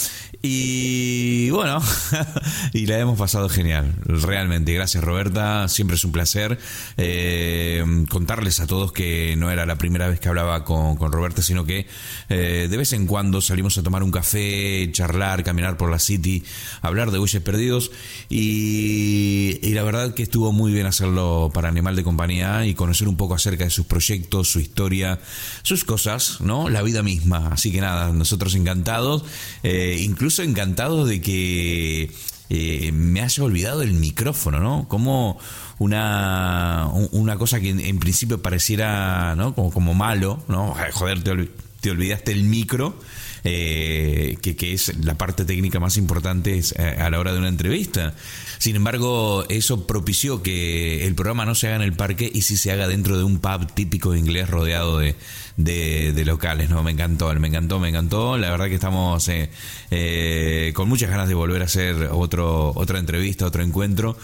Y bueno, y la hemos pasado genial, realmente. Gracias Roberta, siempre es un placer eh, contarles a todos que no era la primera vez que hablaba con, Roberta, sino que eh, de vez en cuando salimos a tomar un café, charlar, caminar por la city, hablar de bueyes perdidos. Y, y la verdad que estuvo muy bien hacerlo para Animal de Compañía y conocer un poco acerca de sus proyectos, su historia, sus cosas, ¿no? La vida misma. Así que nada, nosotros encantados, eh, incluso encantados de que eh, me haya olvidado el micrófono, ¿no? Como una, un- una cosa que en, principio pareciera, ¿no? Como, como malo, ¿no? Joder, te, te olvidaste el micro. Eh, que, que es la parte técnica más importante es, eh, a la hora de una entrevista. Sin embargo, eso propició que el programa no se haga en el parque y sí se haga dentro de un pub típico inglés rodeado de, de, de locales. No, me encantó, me encantó, me encantó. La verdad que estamos eh, eh, con muchas ganas de volver a hacer otro, otra entrevista, otro encuentro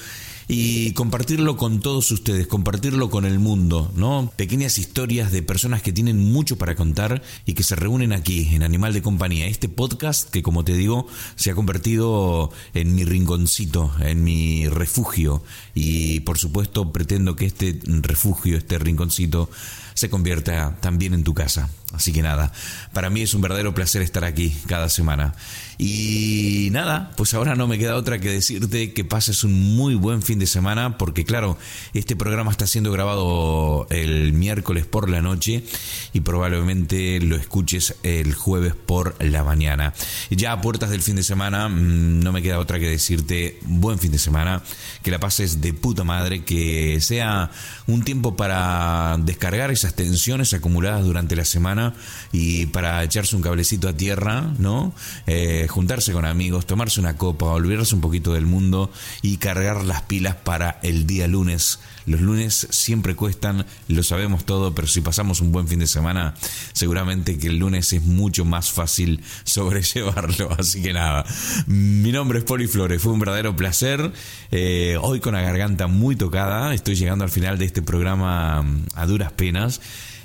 y compartirlo con todos ustedes, compartirlo con el mundo, ¿no? Pequeñas historias de personas que tienen mucho para contar y que se reúnen aquí en Animal de Compañía. Este podcast que, como te digo, se ha convertido en mi rinconcito, en mi refugio y, por supuesto, pretendo que este refugio, este rinconcito, se convierta también en tu casa. Así que nada, para mí es un verdadero placer estar aquí cada semana. Y nada, pues ahora no me queda otra que decirte que pases un muy buen fin de semana, porque claro, este programa está siendo grabado el miércoles por la noche y probablemente lo escuches el jueves por la mañana. Ya a puertas del fin de semana, mm, no me queda otra que decirte buen fin de semana, que la pases de puta madre, que sea un tiempo para descargar esas tensiones acumuladas durante la semana y para echarse un cablecito a tierra, ¿no? Eh, juntarse con amigos, tomarse una copa, olvidarse un poquito del mundo y cargar las pilas para el día lunes. Los lunes siempre cuestan, lo sabemos todo, pero si pasamos un buen fin de semana, seguramente que el lunes es mucho más fácil sobrellevarlo. Así que nada, mi nombre es Poli Flores, fue un verdadero placer. Eh, hoy con la garganta muy tocada, estoy llegando al final de este programa mm, a duras penas.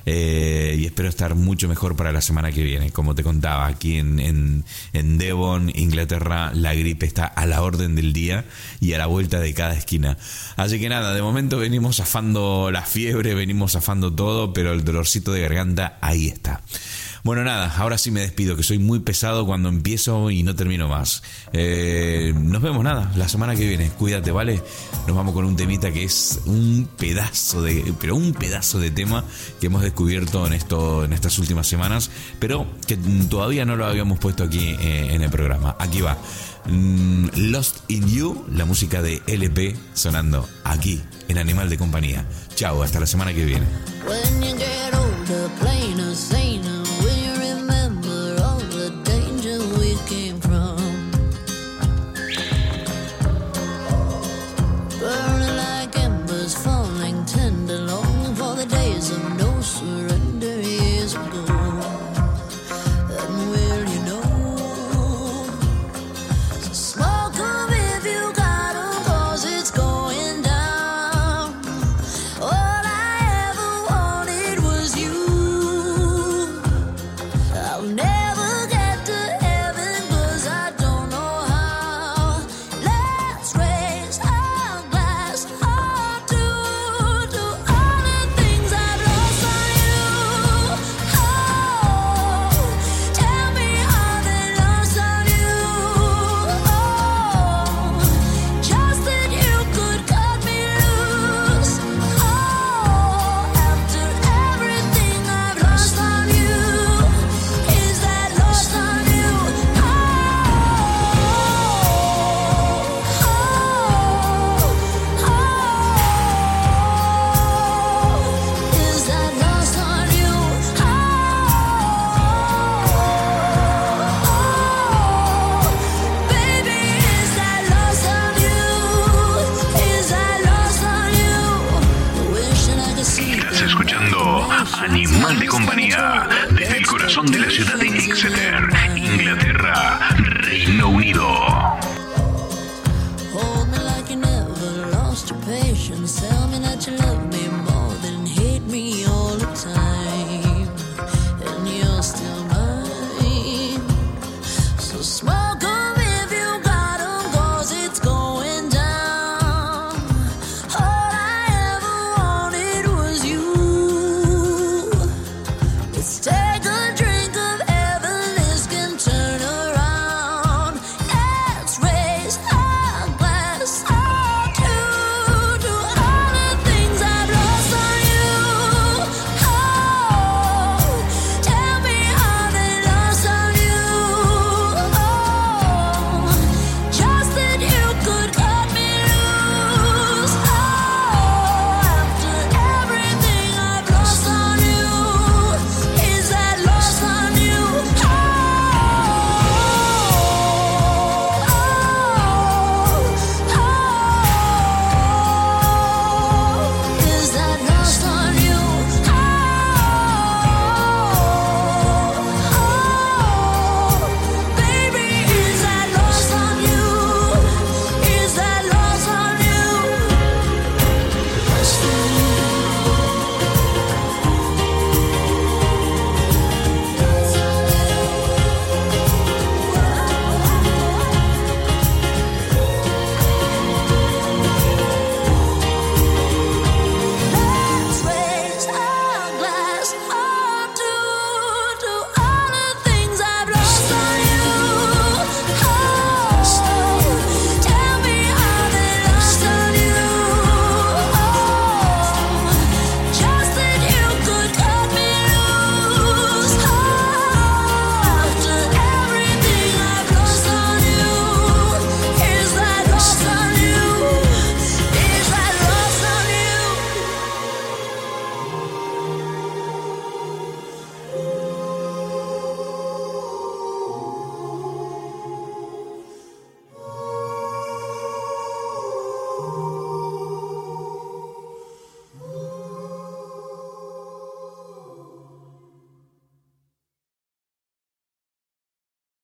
Eh, y espero estar mucho mejor para la semana que viene. Como te contaba, aquí en, en, en Devon, Inglaterra, la gripe está a la orden del día y a la vuelta de cada esquina. Así que nada, de momento venimos. zafando la fiebre, venimos zafando todo, pero el dolorcito de garganta ahí está. Bueno, nada, ahora sí me despido, que soy muy pesado cuando empiezo y no termino más. Eh, nos vemos nada, la semana que viene. Cuídate, ¿vale? Nos vamos con un temita que es un pedazo de, pero un pedazo de tema que hemos descubierto en esto, en estas últimas semanas, pero que todavía no lo habíamos puesto aquí eh, en el programa. Aquí va. Mm, Lost in You, la música de LP sonando aquí en Animal de Compañía. Chao, hasta la semana que viene.